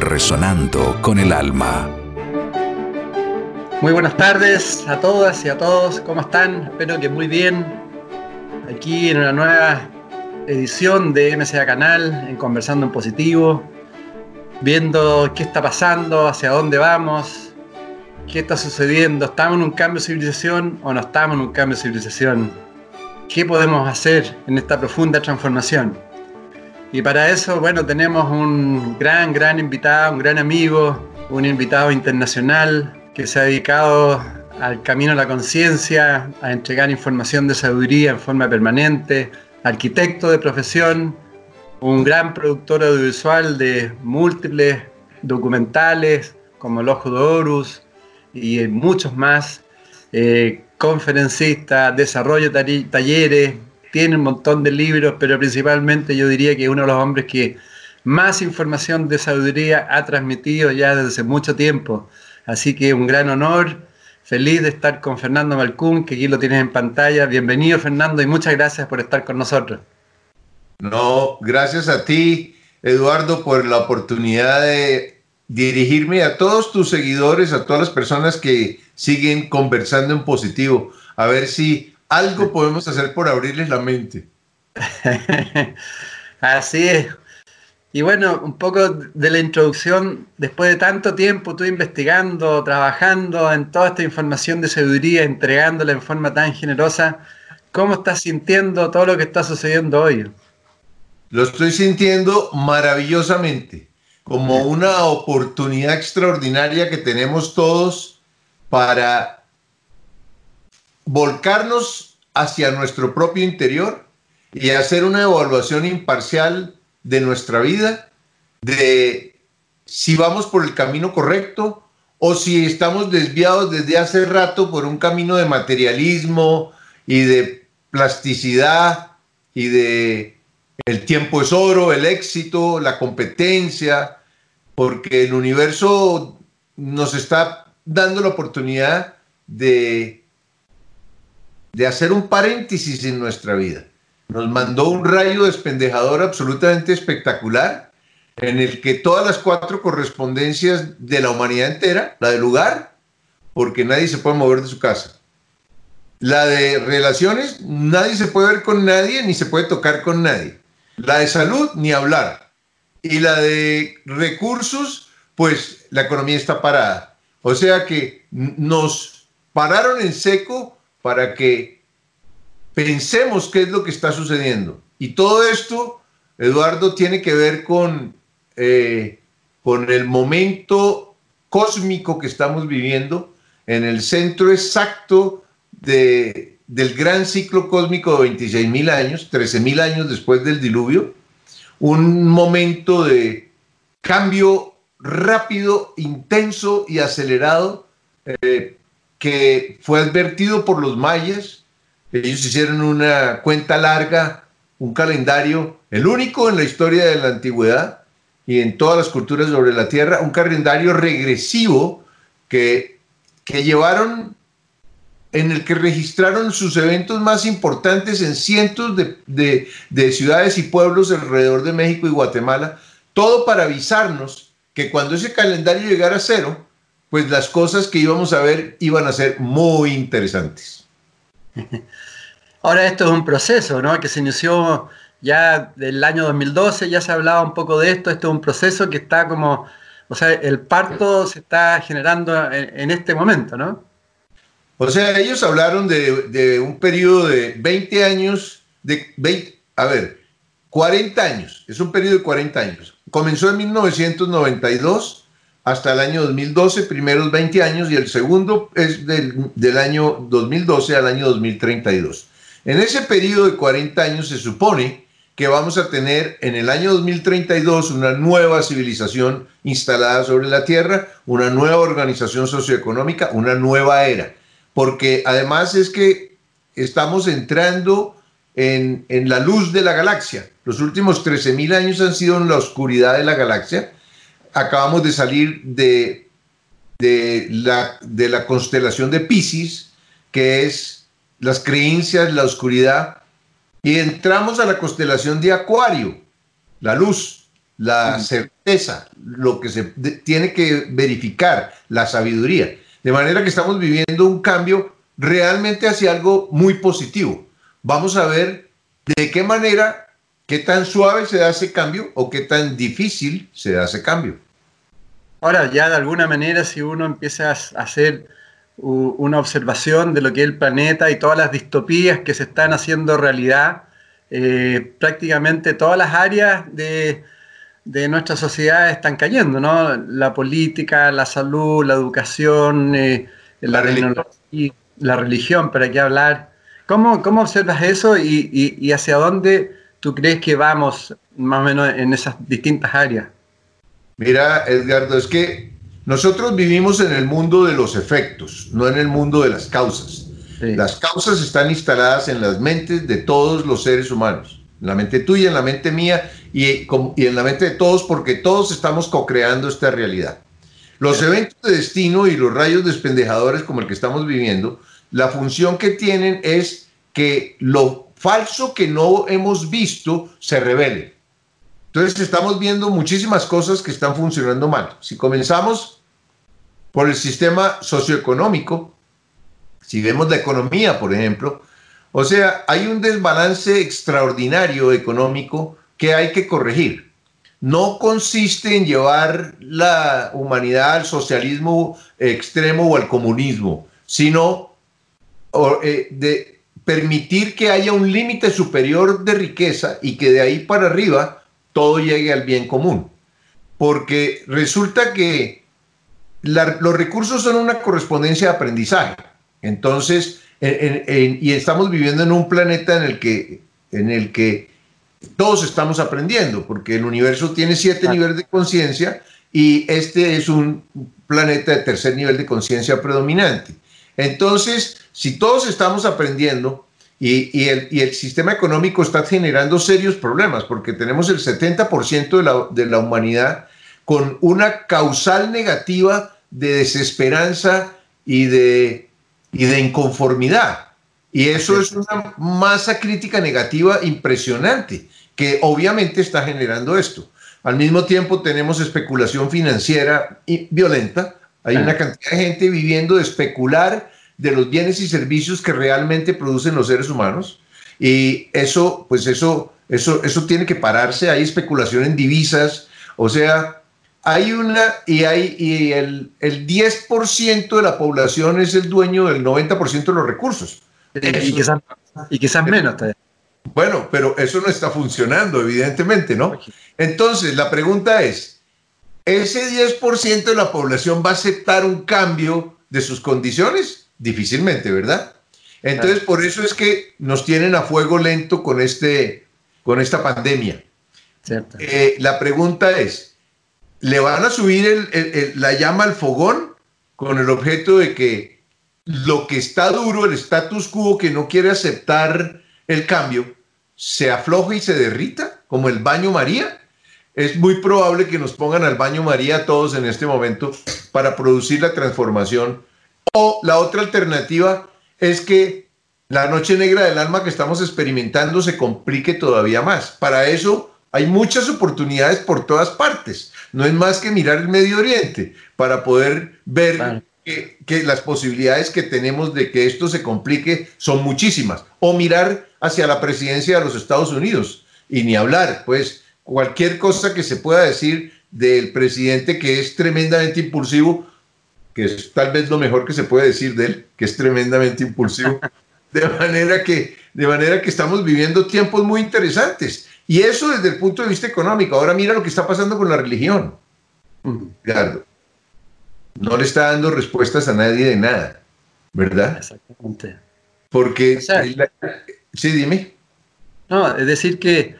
resonando con el alma. Muy buenas tardes a todas y a todos, ¿cómo están? Espero que muy bien. Aquí en una nueva edición de MCA Canal, en Conversando en Positivo, viendo qué está pasando, hacia dónde vamos, qué está sucediendo, ¿estamos en un cambio de civilización o no estamos en un cambio de civilización? ¿Qué podemos hacer en esta profunda transformación? Y para eso, bueno, tenemos un gran, gran invitado, un gran amigo, un invitado internacional, que se ha dedicado al camino de la conciencia, a entregar información de sabiduría en forma permanente, arquitecto de profesión, un gran productor audiovisual de múltiples documentales como El Ojo de Horus y muchos más, eh, conferencista, desarrollo talleres, tiene un montón de libros, pero principalmente yo diría que es uno de los hombres que más información de sabiduría ha transmitido ya desde mucho tiempo Así que un gran honor, feliz de estar con Fernando Malcún, que aquí lo tienes en pantalla. Bienvenido Fernando y muchas gracias por estar con nosotros. No, gracias a ti, Eduardo, por la oportunidad de dirigirme a todos tus seguidores, a todas las personas que siguen conversando en positivo, a ver si algo podemos hacer por abrirles la mente. Así es. Y bueno, un poco de la introducción, después de tanto tiempo tú investigando, trabajando en toda esta información de sabiduría, entregándola en forma tan generosa, ¿cómo estás sintiendo todo lo que está sucediendo hoy? Lo estoy sintiendo maravillosamente, como una oportunidad extraordinaria que tenemos todos para volcarnos hacia nuestro propio interior y hacer una evaluación imparcial de nuestra vida, de si vamos por el camino correcto o si estamos desviados desde hace rato por un camino de materialismo y de plasticidad y de el tiempo es oro, el éxito, la competencia, porque el universo nos está dando la oportunidad de, de hacer un paréntesis en nuestra vida nos mandó un rayo despendejador absolutamente espectacular en el que todas las cuatro correspondencias de la humanidad entera, la del lugar, porque nadie se puede mover de su casa. La de relaciones, nadie se puede ver con nadie ni se puede tocar con nadie. La de salud, ni hablar. Y la de recursos, pues la economía está parada. O sea que nos pararon en seco para que pensemos qué es lo que está sucediendo. Y todo esto, Eduardo, tiene que ver con, eh, con el momento cósmico que estamos viviendo en el centro exacto de, del gran ciclo cósmico de 26.000 años, 13.000 años después del diluvio, un momento de cambio rápido, intenso y acelerado eh, que fue advertido por los mayas, ellos hicieron una cuenta larga, un calendario, el único en la historia de la antigüedad y en todas las culturas sobre la Tierra, un calendario regresivo que, que llevaron, en el que registraron sus eventos más importantes en cientos de, de ciudades y pueblos alrededor de México y Guatemala, todo para avisarnos que cuando ese calendario llegara a cero, pues las cosas que íbamos a ver iban a ser muy interesantes. Ahora esto es un proceso, ¿no? Que se inició ya del año 2012, ya se hablaba un poco de esto, esto es un proceso que está como, o sea, el parto se está generando en, este momento, ¿no? O sea, ellos hablaron de, un periodo de 20 años, de 20, a ver, 40 años, es un periodo de 40 años. Comenzó en 1992 hasta el año 2012, primeros 20 años, y el segundo es del, del, año 2012 al año 2032. En ese periodo de 40 años se supone que vamos a tener en el año 2032 una nueva civilización instalada sobre la Tierra, una nueva organización socioeconómica, una nueva era. Porque además es que estamos entrando en, la luz de la galaxia. Los últimos 13.000 años han sido en la oscuridad de la galaxia. Acabamos de salir de, de, la, de la constelación de Pisces, que es las creencias, la oscuridad y entramos a la constelación de Acuario, la luz, la certeza, lo que se tiene que verificar, la sabiduría. De manera que estamos viviendo un cambio realmente hacia algo muy positivo. Vamos a ver de qué manera, qué tan suave se da ese cambio o qué tan difícil se da ese cambio. Ahora, ya de alguna manera, si uno empieza a hacer una observación de lo que es el planeta y todas las distopías que se están haciendo realidad. Eh, prácticamente todas las áreas de, nuestra sociedad están cayendo, ¿no? La política, la salud, la educación, eh, la, religión. la religión, para qué hablar. ¿Cómo, cómo observas eso y, y hacia dónde tú crees que vamos más o menos en esas distintas áreas? Mira, Edgardo, es que nosotros vivimos en el mundo de los efectos, no en el mundo de las causas. Las causas están instaladas en las mentes de todos los seres humanos, en la mente tuya, en la mente mía y, en la mente de todos, porque todos estamos co-creando esta realidad. Los eventos de destino y los rayos despendejadores como el que estamos viviendo, la función que tienen es que lo falso que no hemos visto se revele. Entonces estamos viendo muchísimas cosas que están funcionando mal. Si comenzamos por el sistema socioeconómico. Si vemos la economía, por ejemplo, o sea, hay un desbalance extraordinario económico que hay que corregir. No consiste en llevar la humanidad al socialismo extremo o al comunismo, sino eh, de permitir que haya un límite superior de riqueza y que de ahí para arriba todo llegue al bien común. Porque resulta que los recursos son una correspondencia de aprendizaje. Entonces, y estamos viviendo en un planeta en el que, en el que todos estamos aprendiendo, porque el universo tiene siete niveles de conciencia y este es un planeta de tercer nivel de conciencia predominante. Entonces, si todos estamos aprendiendo y, el, y, el, sistema económico está generando serios problemas, porque tenemos el 70% de la, de la humanidad con una causal negativa de desesperanza y de, y de inconformidad. Y eso es una masa crítica negativa impresionante, que obviamente está generando esto. Al mismo tiempo tenemos especulación financiera y violenta. Hay una cantidad de gente viviendo de especular de los bienes y servicios que realmente producen los seres humanos. Y eso, pues eso, eso, eso tiene que pararse. Hay especulación en divisas. O sea, hay una, y, hay, y el, el 10% de la población es el dueño del 90% de los recursos. Y, quizás, y quizás menos. Bueno, pero eso no está funcionando, evidentemente, ¿no? Entonces, la pregunta es, ¿ese 10% de la población va a aceptar un cambio de sus condiciones? Difícilmente, ¿verdad? Entonces, por eso es que nos tienen a fuego lento con, este, con esta pandemia. Eh, la pregunta es, le van a subir la llama al fogón con el objeto de que lo que está duro, el status quo que no quiere aceptar el cambio, se afloje y se derrita, como el baño María. Es muy probable que nos pongan al baño María todos en este momento para producir la transformación. O la otra alternativa es que la noche negra del alma que estamos experimentando se complique todavía más. Para eso hay muchas oportunidades por todas partes. No es más que mirar el Medio Oriente para poder ver que, las posibilidades que tenemos de que esto se complique son muchísimas. O mirar hacia la presidencia de los Estados Unidos. Y ni hablar, pues cualquier cosa que se pueda decir del presidente que es tremendamente impulsivo, que es tal vez lo mejor que se puede decir de él, que es tremendamente impulsivo. De manera que, de manera que estamos viviendo tiempos muy interesantes. Y eso desde el punto de vista económico. Ahora mira lo que está pasando con la religión. Ricardo. No le está dando respuestas a nadie de nada, ¿verdad? Exactamente. Porque... sí, dime. No, es decir que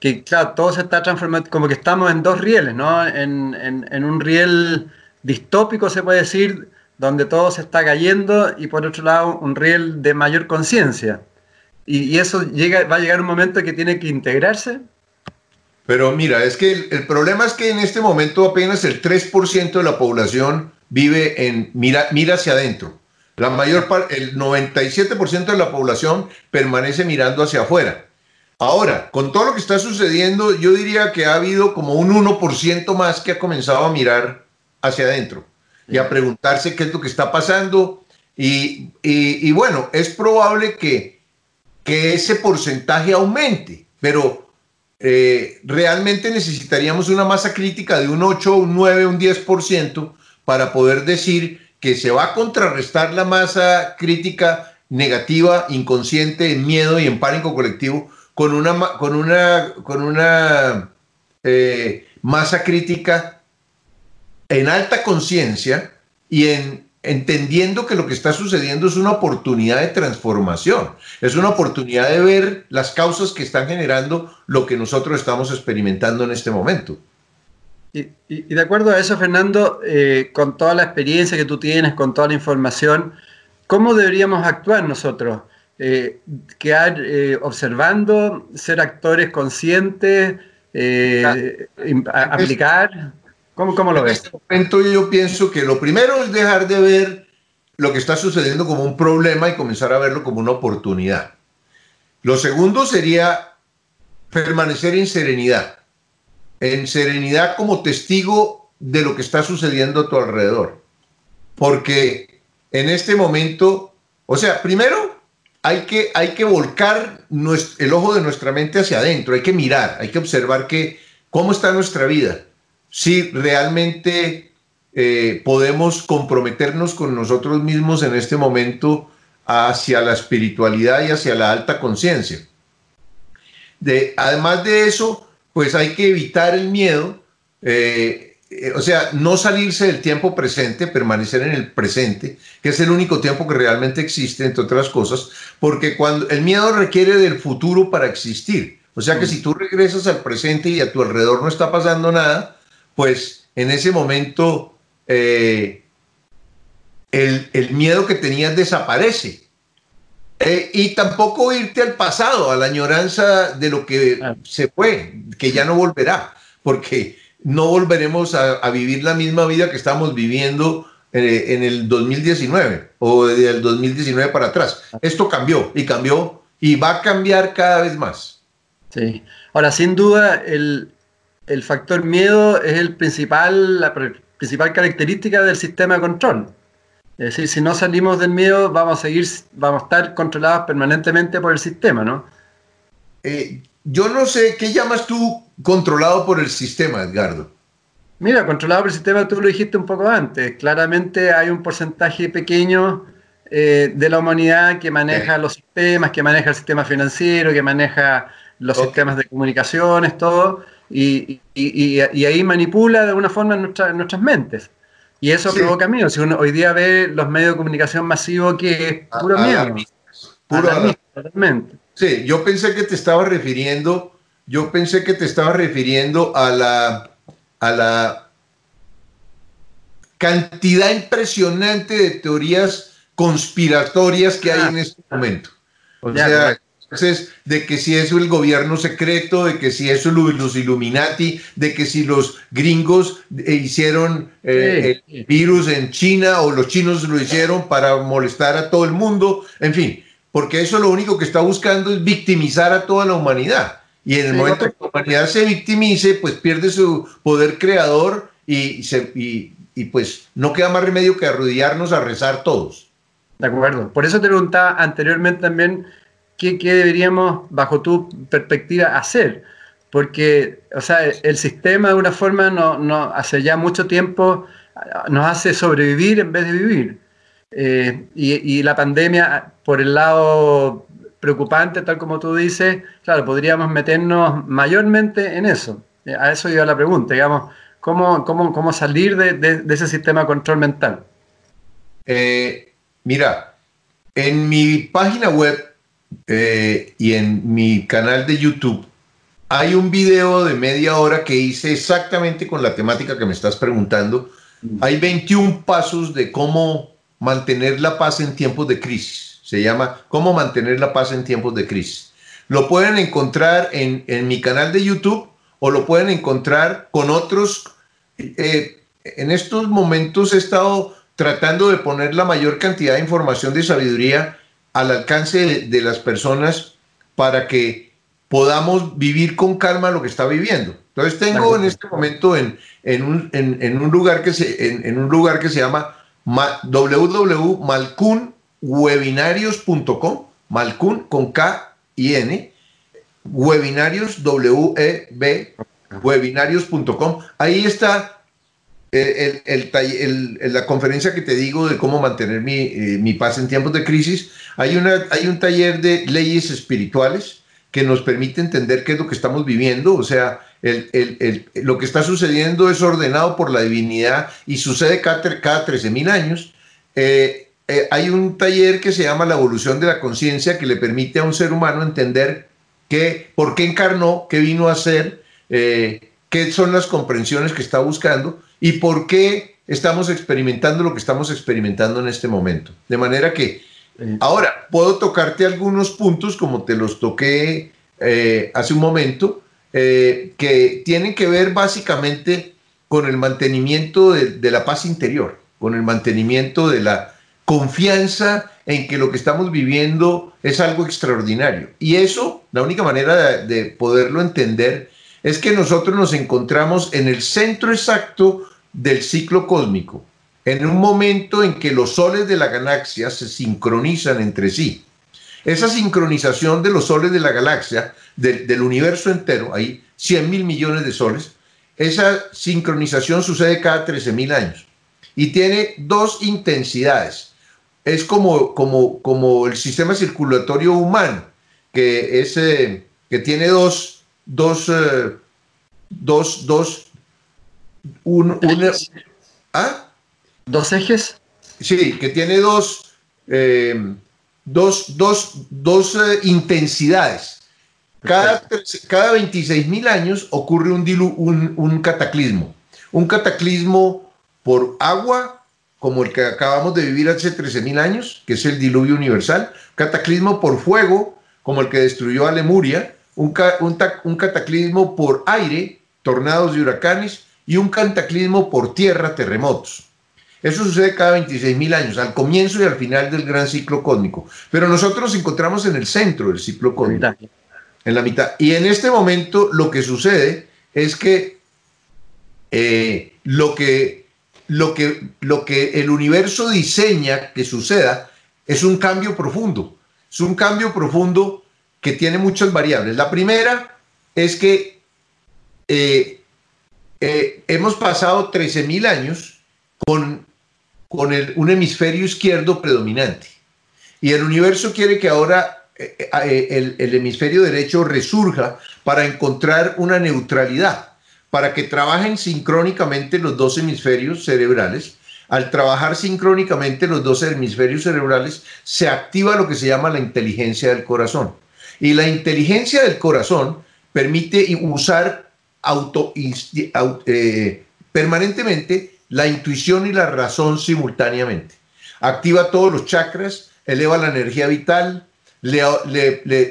que, claro, todo se está transformando, como que estamos en dos rieles, ¿no? En, en, un riel distópico, se puede decir, donde todo se está cayendo, y por otro lado, un riel de mayor conciencia. Y, eso llega, va a llegar un momento que tiene que integrarse. Pero mira, es que el, problema es que en este momento apenas el 3% de la población vive en, mira, mira hacia adentro. La mayor parte, el 97% de la población permanece mirando hacia afuera. Ahora, con todo lo que está sucediendo, yo diría que ha habido como un 1% más que ha comenzado a mirar hacia adentro y a preguntarse qué es lo que está pasando. Y, bueno, es probable que, que, ese porcentaje aumente, pero eh, realmente necesitaríamos una masa crítica de un 8, un 9, un 10% para poder decir que se va a contrarrestar la masa crítica negativa, inconsciente, en miedo y en pánico colectivo con una, con una, con una eh, masa crítica en alta conciencia y en entendiendo que lo que está sucediendo es una oportunidad de transformación, es una oportunidad de ver las causas que están generando lo que nosotros estamos experimentando en este momento. Y, de acuerdo a eso, Fernando, eh, con toda la experiencia que tú tienes, con toda la información, ¿cómo deberíamos actuar nosotros? eh, quedar eh, observando, ser actores conscientes, eh, aplicar? ¿Cómo, ¿Cómo, lo ves? En este momento yo pienso que lo primero es dejar de ver lo que está sucediendo como un problema y comenzar a verlo como una oportunidad. Lo segundo sería permanecer en serenidad, en serenidad como testigo de lo que está sucediendo a tu alrededor. Porque en este momento, o sea, primero hay que, hay que volcar el ojo de nuestra mente hacia adentro, hay que mirar, hay que observar que, cómo está nuestra vida, si realmente eh, podemos comprometernos con nosotros mismos en este momento hacia la espiritualidad y hacia la alta conciencia. además de eso, pues hay que evitar el miedo, eh, eh, o sea, no salirse del tiempo presente, permanecer en el presente, que es el único tiempo que realmente existe, entre otras cosas, porque cuando el miedo requiere del futuro para existir. O sea que mm. si tú regresas al presente y a tu alrededor no está pasando nada, pues en ese momento eh, el, miedo que tenías desaparece. Eh, y tampoco irte al pasado, a la añoranza de lo que se fue, que ya no volverá, porque no volveremos a, vivir la misma vida que estamos viviendo eh, en el 2019 o desde el 2019 para atrás. Esto cambió y cambió y va a cambiar cada vez más. Sí. Ahora, sin duda, el, factor miedo es el principal, la principal característica del sistema de control. Es decir, si no salimos del miedo, vamos a seguir, vamos a estar controlados permanentemente por el sistema, ¿no? Eh, yo no sé, ¿qué llamas tú controlado por el sistema, Edgardo? Mira, controlado por el sistema, tú lo dijiste un poco antes. Claramente hay un porcentaje pequeño eh, de la humanidad que maneja los sistemas, que maneja el sistema financiero, que maneja los sistemas de comunicaciones, todo, y, ahí manipula de alguna forma nuestras mentes. Y eso provoca miedo. Si uno hoy día ve los medios de comunicación masivos que es puro miedo. Puro totalmente. Sí, yo pensé que te estaba refiriendo, yo pensé que te estaba refiriendo a la, a la cantidad impresionante de teorías conspiratorias que hay ah. en este momento. O sea, de que si es el gobierno secreto, de que si eso los Illuminati, de que si los gringos eh, hicieron eh, el virus en China o los chinos lo hicieron para molestar a todo el mundo, en fin, porque eso lo único que está buscando es victimizar a toda la humanidad. Y en el momento que la humanidad se victimice, pues pierde su poder creador y, se, y, pues no queda más remedio que arrodillarnos a rezar todos. De acuerdo. Por eso te preguntaba anteriormente también qué, deberíamos, bajo tu perspectiva, hacer. Porque, o sea, el sistema de una forma no, no, hace ya mucho tiempo nos hace sobrevivir en vez de vivir. Eh, y, la pandemia, por el lado preocupante, tal como tú dices, claro, podríamos meternos mayormente en eso. Eh, a eso iba la pregunta, digamos, ¿cómo, cómo, cómo salir de, ese sistema de control mental? Eh, mira, en mi página web y en mi canal de YouTube hay un video de media hora que hice exactamente con la temática que me estás preguntando. Hay 21 pasos de cómo mantener la paz en tiempos de crisis. Se llama Cómo mantener la paz en tiempos de crisis. Lo pueden encontrar en, mi canal de YouTube o lo pueden encontrar con otros. Eh, en estos momentos he estado tratando de poner la mayor cantidad de información de sabiduría al alcance de, las personas para que podamos vivir con calma lo que está viviendo. Entonces tengo en este momento en, en, un, lugar que se, en, un lugar que se llama www.malcunwebinarios.com, Malcun con K y N, webinarios, W E B, webinarios.com. Ahí está el, la conferencia que te digo de cómo mantener eh, mi, paz en tiempos de crisis, hay, una, hay un taller de leyes espirituales que nos permite entender qué es lo que estamos viviendo, o sea, lo que está sucediendo es ordenado por la divinidad y sucede cada, cada 13.000 años. Eh, eh, hay un taller que se llama la evolución de la conciencia que le permite a un ser humano entender qué, por qué encarnó, qué vino a hacer, qué son las comprensiones que está buscando y por qué estamos experimentando lo que estamos experimentando en este momento. De manera que ahora puedo tocarte algunos puntos como te los toqué eh, hace un momento, eh, que tienen que ver básicamente con el mantenimiento de, la paz interior, con el mantenimiento de la confianza en que lo que estamos viviendo es algo extraordinario. Y eso, la única manera de poderlo entender es que nosotros nos encontramos en el centro exacto del ciclo cósmico, en un momento en que los soles de la galaxia se sincronizan entre sí. Esa sincronización de los soles de la galaxia, del universo entero, hay 100 mil millones de soles, esa sincronización sucede cada 13 mil años y tiene dos intensidades. Es como, como, como el sistema circulatorio humano, que, es, eh, que tiene dos, dos, eh, dos, dos, un, ¿ah? ¿Dos ejes? Sí, que tiene dos, eh, dos, dos, dos eh, intensidades. Cada, cada 26 mil años ocurre un, un, un cataclismo. Un cataclismo por agua, como el que acabamos de vivir hace 13 mil años, que es el diluvio universal. Cataclismo por fuego, como el que destruyó a Lemuria un, cataclismo por aire, tornados y huracanes, y un cataclismo por tierra, terremotos. Eso sucede cada 26 mil años, al comienzo y al final del gran ciclo cósmico. Pero nosotros nos encontramos en el centro del ciclo cósmico. En la mitad. Y en este momento lo que sucede es que, eh, lo, que, lo, que lo que el universo diseña que suceda es un cambio profundo. Es un cambio profundo que tiene muchas variables. La primera es que eh, eh, hemos pasado 13.000 años con, con un hemisferio izquierdo predominante y el universo quiere que ahora eh, el, el hemisferio derecho resurja para encontrar una neutralidad, para que trabajen sincrónicamente los dos hemisferios cerebrales al trabajar sincrónicamente los dos hemisferios cerebrales, se activa lo que se llama la inteligencia del corazón. Y la inteligencia del corazón permite usar eh, permanentemente la intuición y la razón simultáneamente. Activa todos los chakras, eleva la energía vital, le,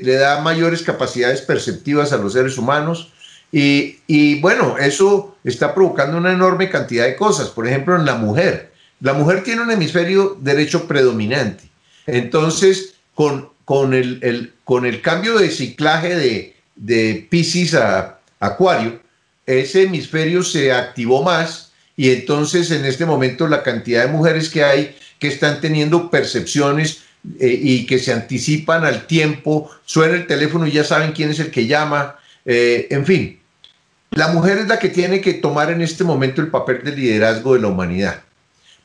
da mayores capacidades perceptivas a los seres humanos. Y, y, bueno, eso está provocando una enorme cantidad de cosas. Por ejemplo, en la mujer. La mujer tiene un hemisferio derecho predominante. Entonces, con con el, con el cambio de ciclaje de, de Pisces a Acuario, ese hemisferio se activó más y entonces en este momento la cantidad de mujeres que hay que están teniendo percepciones eh, y que se anticipan al tiempo, suena el teléfono y ya saben quién es el que llama, eh, en fin. La mujer es la que tiene que tomar en este momento el papel de liderazgo de la humanidad,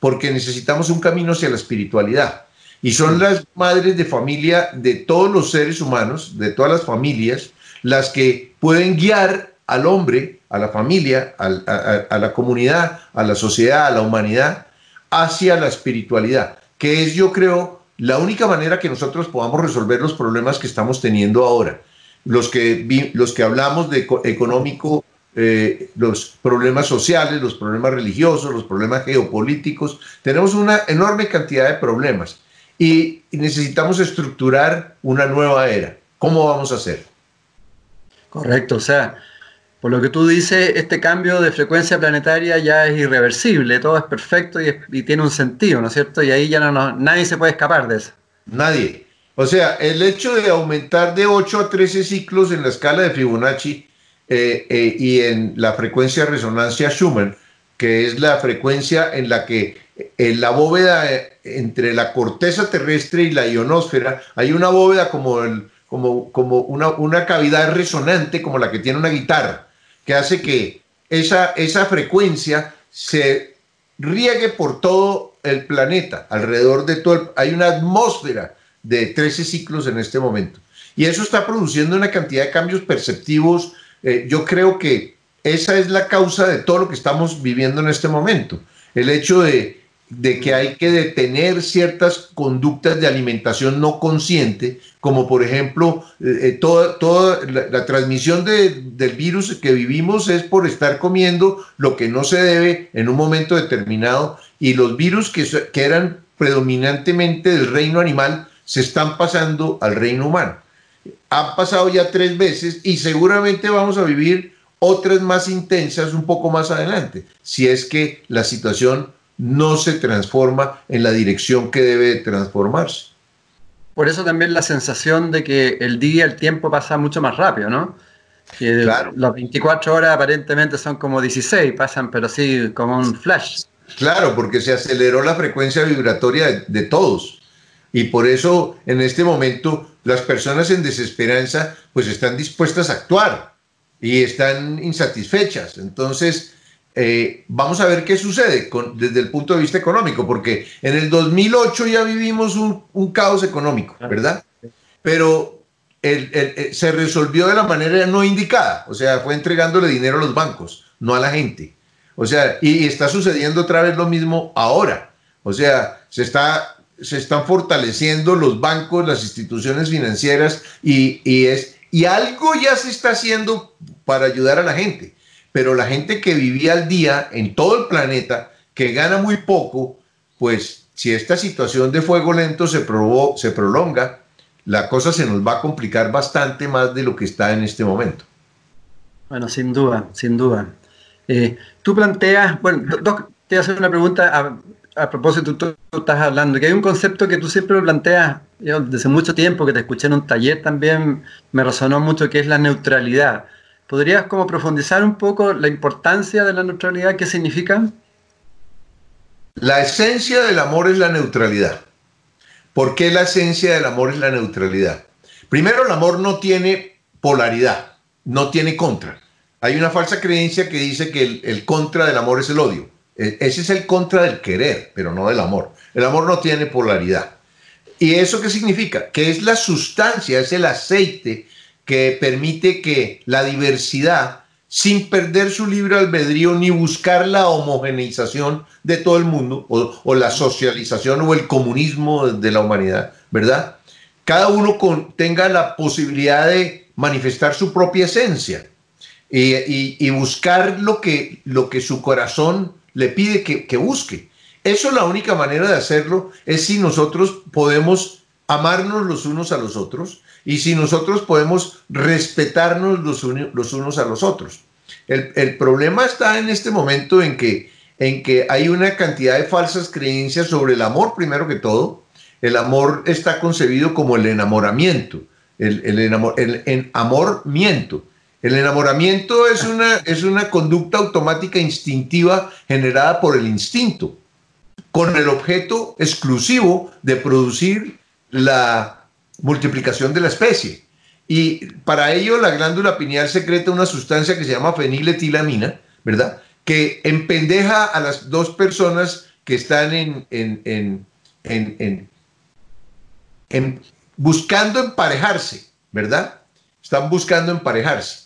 porque necesitamos un camino hacia la espiritualidad. Y son las madres de familia de todos los seres humanos, de todas las familias, las que pueden guiar al hombre, a la familia, a, la comunidad, a la sociedad, a la humanidad, hacia la espiritualidad, que es, yo creo, la única manera que nosotros podamos resolver los problemas que estamos teniendo ahora. los que, los que hablamos de económico, eh, los problemas sociales, los problemas religiosos, los problemas geopolíticos. Tenemos una enorme cantidad de problemas y necesitamos estructurar una nueva era. ¿Cómo vamos a hacer? Correcto, o sea, por lo que tú dices, este cambio de frecuencia planetaria ya es irreversible, todo es perfecto y, tiene un sentido, ¿no es cierto? Y ahí ya no, nadie se puede escapar de eso. Nadie. O sea, el hecho de aumentar de 8 a 13 ciclos en la escala de Fibonacci eh, eh, y en la frecuencia de resonancia Schumann, que es la frecuencia en la que en la bóveda eh, entre la corteza terrestre y la ionosfera hay una bóveda como, como, como una, una, cavidad resonante como la que tiene una guitarra, que hace que esa, esa frecuencia se riegue por todo el planeta, alrededor de todo el, hay una atmósfera de 13 ciclos en este momento. Y eso está produciendo una cantidad de cambios perceptivos. Eh, yo creo que esa es la causa de todo lo que estamos viviendo en este momento. El hecho de, que hay que detener ciertas conductas de alimentación no consciente, como por ejemplo, eh, eh, toda, la, transmisión del virus que vivimos es por estar comiendo lo que no se debe en un momento determinado y los virus que, que eran predominantemente del reino animal se están pasando al reino humano. Han pasado ya tres veces y seguramente vamos a vivir otras más intensas un poco más adelante, si es que la situación no se transforma en la dirección que debe transformarse. Por eso también la sensación de que el día, el tiempo pasa mucho más rápido, ¿no? Que claro. las 24 horas aparentemente son como 16, pasan, pero sí como un flash. Claro, porque se aceleró la frecuencia vibratoria de todos. Y por eso en este momento las personas en desesperanza pues están dispuestas a actuar y están insatisfechas. Entonces, eh, vamos a ver qué sucede desde el punto de vista económico, porque en el 2008 ya vivimos un, caos económico, ¿verdad? Pero se resolvió de la manera no indicada, o sea, fue entregándole dinero a los bancos, no a la gente. O sea, y está sucediendo otra vez lo mismo ahora. O sea, se está se están fortaleciendo los bancos, las instituciones financieras y, es, y algo ya se está haciendo para ayudar a la gente. Pero la gente que vivía al día en todo el planeta, que gana muy poco, pues si esta situación de fuego lento se, se prolonga, la cosa se nos va a complicar bastante más de lo que está en este momento. Bueno, sin duda, sin duda. Eh, tú planteas, bueno, te voy a hacer una pregunta a propósito, tú, estás hablando, que hay un concepto que tú siempre planteas, yo desde mucho tiempo, que te escuché en un taller también, me resonó mucho, que es la neutralidad. ¿Podrías como profundizar un poco la importancia de la neutralidad? ¿Qué significa? La esencia del amor es la neutralidad. ¿Por qué la esencia del amor es la neutralidad? Primero, el amor no tiene polaridad, no tiene contra. Hay una falsa creencia que dice que el, contra del amor es el odio. E, ese es el contra del querer, pero no del amor. El amor no tiene polaridad. ¿Y eso qué significa? Que es la sustancia, es el aceite que permite que la diversidad, sin perder su libre albedrío ni buscar la homogeneización de todo el mundo, o, la socialización o el comunismo de la humanidad, ¿verdad? Cada uno tenga la posibilidad de manifestar su propia esencia y, buscar lo que, lo que su corazón le pide que, busque. Eso la única manera de hacerlo es si nosotros podemos amarnos los unos a los otros y si nosotros podemos respetarnos los, los unos a los otros. El, problema está en este momento en que, en que hay una cantidad de falsas creencias sobre el amor, primero que todo. El amor está concebido como el enamoramiento, el, el, enamor, el enamoramiento. El enamoramiento es una, es una conducta automática instintiva generada por el instinto, con el objeto exclusivo de producir la multiplicación de la especie. Y para ello la glándula pineal secreta una sustancia que se llama feniletilamina, ¿verdad? Que empendeja a las dos personas que están en, en, en, en buscando emparejarse, ¿verdad? Están buscando emparejarse.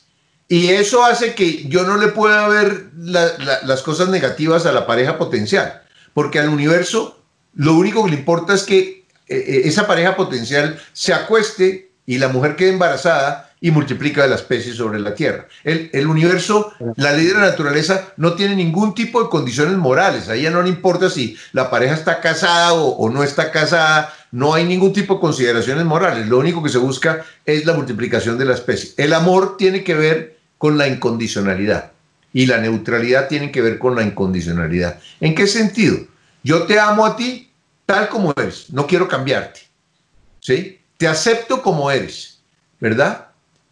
Y eso hace que yo no le pueda ver las cosas negativas a la pareja potencial, porque al universo lo único que le importa es que eh, eh, esa pareja potencial se acueste y la mujer quede embarazada y multiplica la especie sobre la Tierra. El, universo, la ley de la naturaleza no tiene ningún tipo de condiciones morales. A ella no le importa si la pareja está casada o, no está casada. No hay ningún tipo de consideraciones morales. Lo único que se busca es la multiplicación de la especie. El amor tiene que ver con la incondicionalidad y la neutralidad tiene que ver con la incondicionalidad. ¿En qué sentido? Yo te amo a ti tal como eres. No quiero cambiarte. ¿Sí? Te acepto como eres. ¿Verdad?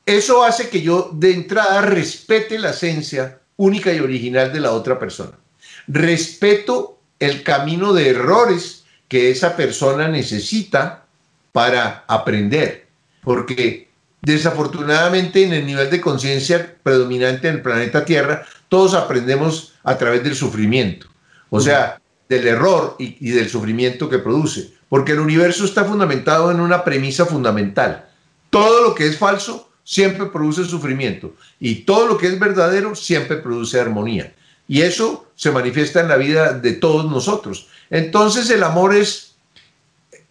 Eso hace que yo de entrada respete la esencia única y original de la otra persona. Respeto el camino de errores que esa persona necesita para aprender, porque desafortunadamente en el nivel de conciencia predominante en el planeta Tierra, todos aprendemos a través del sufrimiento, o sea, del error y, del sufrimiento que produce, porque el universo está fundamentado en una premisa fundamental. Todo lo que es falso siempre produce sufrimiento y todo lo que es verdadero siempre produce armonía. Y eso se manifiesta en la vida de todos nosotros. Entonces el amor es,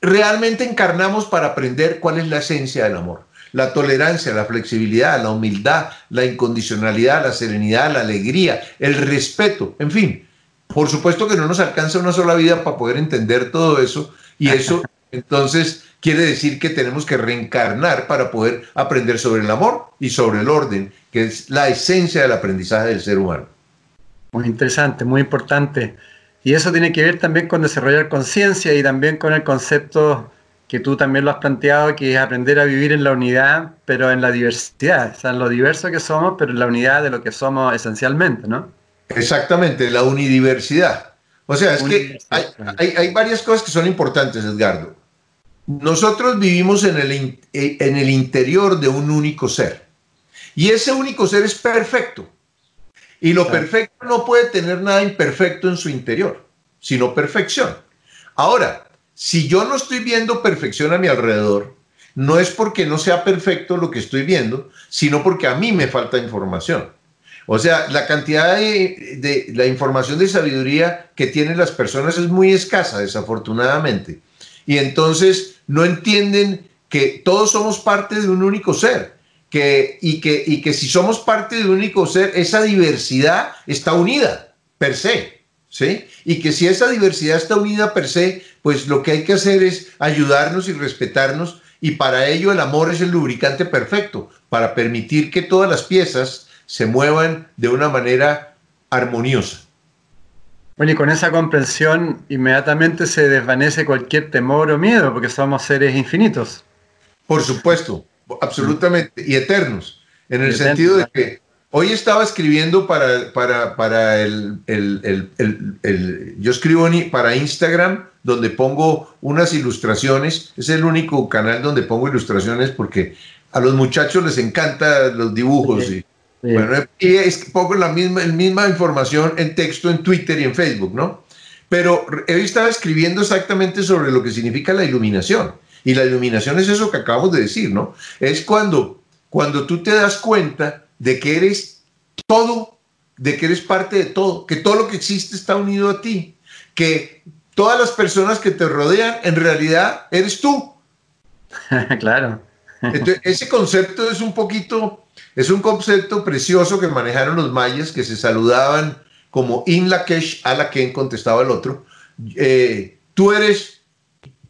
realmente encarnamos para aprender cuál es la esencia del amor. La tolerancia, la flexibilidad, la humildad, la incondicionalidad, la serenidad, la alegría, el respeto, en fin. Por supuesto que no nos alcanza una sola vida para poder entender todo eso y eso entonces quiere decir que tenemos que reencarnar para poder aprender sobre el amor y sobre el orden, que es la esencia del aprendizaje del ser humano. Muy interesante, muy importante. Y eso tiene que ver también con desarrollar conciencia y también con el concepto que tú también lo has planteado, que es aprender a vivir en la unidad, pero en la diversidad, o sea, en lo diverso que somos, pero en la unidad de lo que somos esencialmente, ¿no? Exactamente, la unidiversidad. O sea, es que hay, hay, varias cosas que son importantes, Edgardo. Nosotros vivimos en el, eh, en el interior de un único ser. Y ese único ser es perfecto. Y lo perfecto no puede tener nada imperfecto en su interior, sino perfección. Ahora, si yo no estoy viendo perfección a mi alrededor, no es porque no sea perfecto lo que estoy viendo, sino porque a mí me falta información. O sea, la cantidad de, la información de sabiduría que tienen las personas es muy escasa, desafortunadamente y entonces no entienden que todos somos parte de un único ser. Que, y, que, y que si somos parte de un único ser, esa diversidad está unida per se. ¿Sí? Y que si esa diversidad está unida per se, pues lo que hay que hacer es ayudarnos y respetarnos y para ello el amor es el lubricante perfecto, para permitir que todas las piezas se muevan de una manera armoniosa. Bueno, y con esa comprensión inmediatamente se desvanece cualquier temor o miedo, porque somos seres infinitos. Por supuesto, absolutamente, y eternos, en el sentido de que hoy estaba escribiendo para, para, para el, el, el, yo escribo para Instagram, donde pongo unas ilustraciones, es el único canal donde pongo ilustraciones porque a los muchachos les encantan los dibujos y bueno, y es pongo la misma, la misma información en texto en Twitter y en Facebook, ¿no? Pero he estado escribiendo exactamente sobre lo que significa la iluminación. Y la iluminación es eso que acabamos de decir, ¿no? Es cuando, cuando tú te das cuenta de que eres todo, de que eres parte de todo, que todo lo que existe está unido a ti, que todas las personas que te rodean en realidad eres tú. claro. Entonces, ese concepto es un poquito es un concepto precioso que manejaron los mayas que se saludaban como In Lakesh Alaken, contestaba el otro. Eh, tú, eres,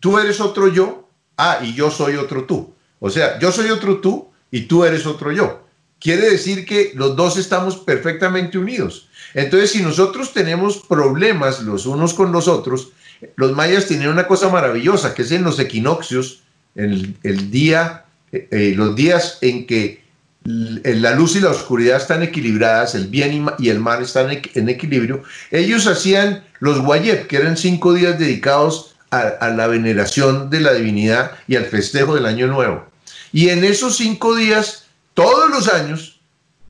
tú eres otro yo, ah, y yo soy otro tú. O sea, yo soy otro tú y tú eres otro yo. Quiere decir que los dos estamos perfectamente unidos. Entonces, si nosotros tenemos problemas los unos con los otros, los mayas tienen una cosa maravillosa, que es en los equinoccios, el, el día, eh, eh, los días en que la luz y la oscuridad están equilibradas, el bien y el mal están en equilibrio, ellos hacían los guayep, que eran cinco días dedicados a, la veneración de la divinidad y al festejo del año nuevo. Y en esos cinco días, todos los años,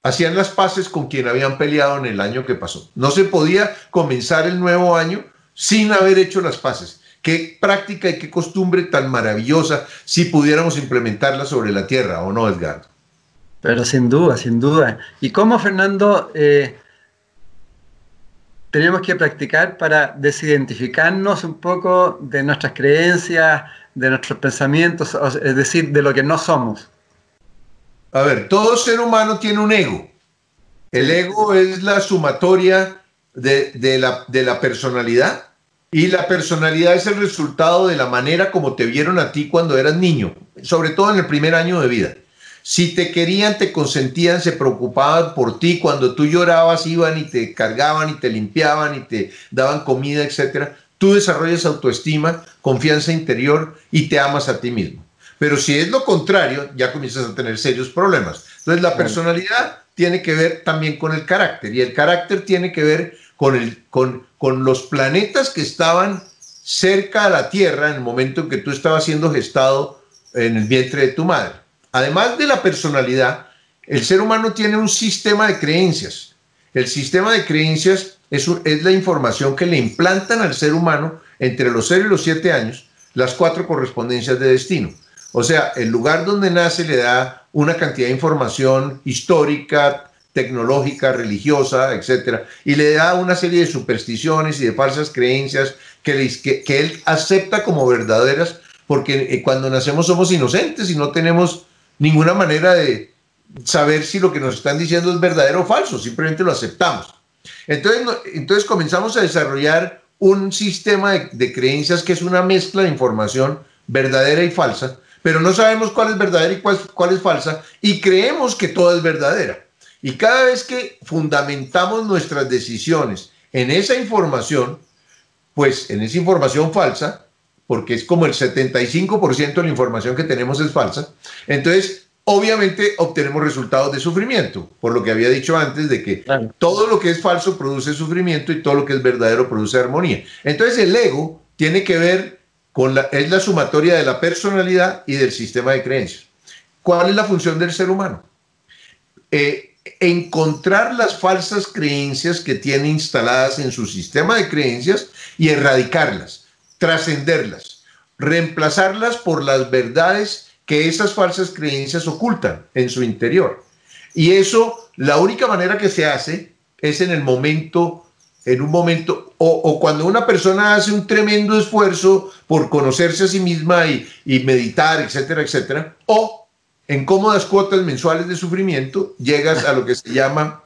hacían las paces con quien habían peleado en el año que pasó. No se podía comenzar el nuevo año sin haber hecho las paces. Qué práctica y qué costumbre tan maravillosa si pudiéramos implementarla sobre la tierra, ¿o no, Edgardo? Pero sin duda, sin duda. ¿Y cómo, Fernando, eh, tenemos que practicar para desidentificarnos un poco de nuestras creencias, de nuestros pensamientos, es decir, de lo que no somos? A ver, todo ser humano tiene un ego. El ego es la sumatoria de, la, de la personalidad y la personalidad es el resultado de la manera como te vieron a ti cuando eras niño, sobre todo en el primer año de vida. Si te querían, te consentían, se preocupaban por ti, cuando tú llorabas iban y te cargaban y te limpiaban y te daban comida, etc. Tú desarrollas autoestima, confianza interior y te amas a ti mismo. Pero si es lo contrario, ya comienzas a tener serios problemas. Entonces la personalidad tiene que ver también con el carácter y el carácter tiene que ver con, el, con, con los planetas que estaban cerca a la Tierra en el momento en que tú estabas siendo gestado en el vientre de tu madre. Además de la personalidad, el ser humano tiene un sistema de creencias. El sistema de creencias es, la información que le implantan al ser humano entre los 0 y los 7 años las cuatro correspondencias de destino. O sea, el lugar donde nace le da una cantidad de información histórica, tecnológica, religiosa, etcétera, y le da una serie de supersticiones y de falsas creencias que, que, él acepta como verdaderas, porque eh, cuando nacemos somos inocentes y no tenemos ninguna manera de saber si lo que nos están diciendo es verdadero o falso, simplemente lo aceptamos. Entonces, entonces comenzamos a desarrollar un sistema de, creencias que es una mezcla de información verdadera y falsa, pero no sabemos cuál es verdadera y cuál, cuál es falsa, y creemos que todo es verdadera. Y cada vez que fundamentamos nuestras decisiones en esa información, pues en esa información falsa, porque es como el 75% de la información que tenemos es falsa, entonces obviamente obtenemos resultados de sufrimiento, por lo que había dicho antes de que todo lo que es falso produce sufrimiento y todo lo que es verdadero produce armonía. Entonces el ego tiene que ver con la, es la sumatoria de la personalidad y del sistema de creencias. ¿Cuál es la función del ser humano? Eh, encontrar las falsas creencias que tiene instaladas en su sistema de creencias y erradicarlas, trascenderlas, reemplazarlas por las verdades que esas falsas creencias ocultan en su interior. Y eso, la única manera que se hace es en el momento, en un momento, o, cuando una persona hace un tremendo esfuerzo por conocerse a sí misma y, y meditar, etcétera, etcétera, o en cómodas cuotas mensuales de sufrimiento, llegas a lo que se llama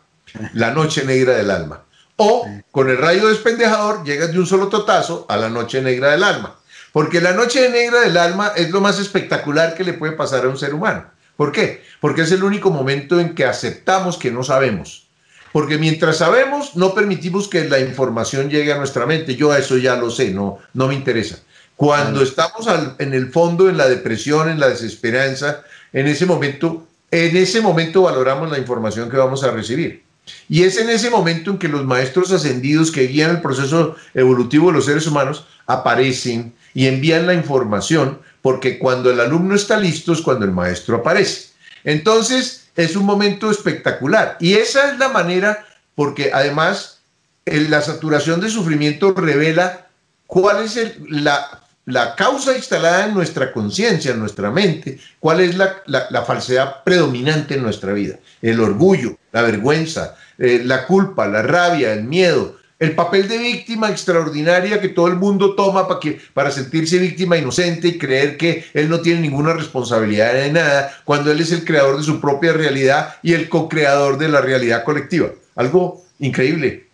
la noche negra del alma. O con el rayo despendejador, llegas de un solo totazo a la noche negra del alma. Porque la noche negra del alma es lo más espectacular que le puede pasar a un ser humano. ¿Por qué? Porque es el único momento en que aceptamos que no sabemos. Porque mientras sabemos, no permitimos que la información llegue a nuestra mente. Yo eso ya lo sé, no, no me interesa. Cuando estamos en el fondo, en la depresión, en la desesperanza, en ese momento, en ese momento valoramos la información que vamos a recibir. Y es en ese momento en que los maestros ascendidos que guían el proceso evolutivo de los seres humanos aparecen y envían la información, porque cuando el alumno está listo es cuando el maestro aparece. Entonces, es un momento espectacular. Y esa es la manera, porque además la saturación de sufrimiento revela cuál es la la causa instalada en nuestra conciencia, en nuestra mente, cuál es la, falsedad predominante en nuestra vida. El orgullo, la vergüenza, eh, la culpa, la rabia, el miedo, el papel de víctima extraordinaria que todo el mundo toma para, que, para sentirse víctima inocente y creer que él no tiene ninguna responsabilidad de nada, cuando él es el creador de su propia realidad y el co-creador de la realidad colectiva. Algo increíble.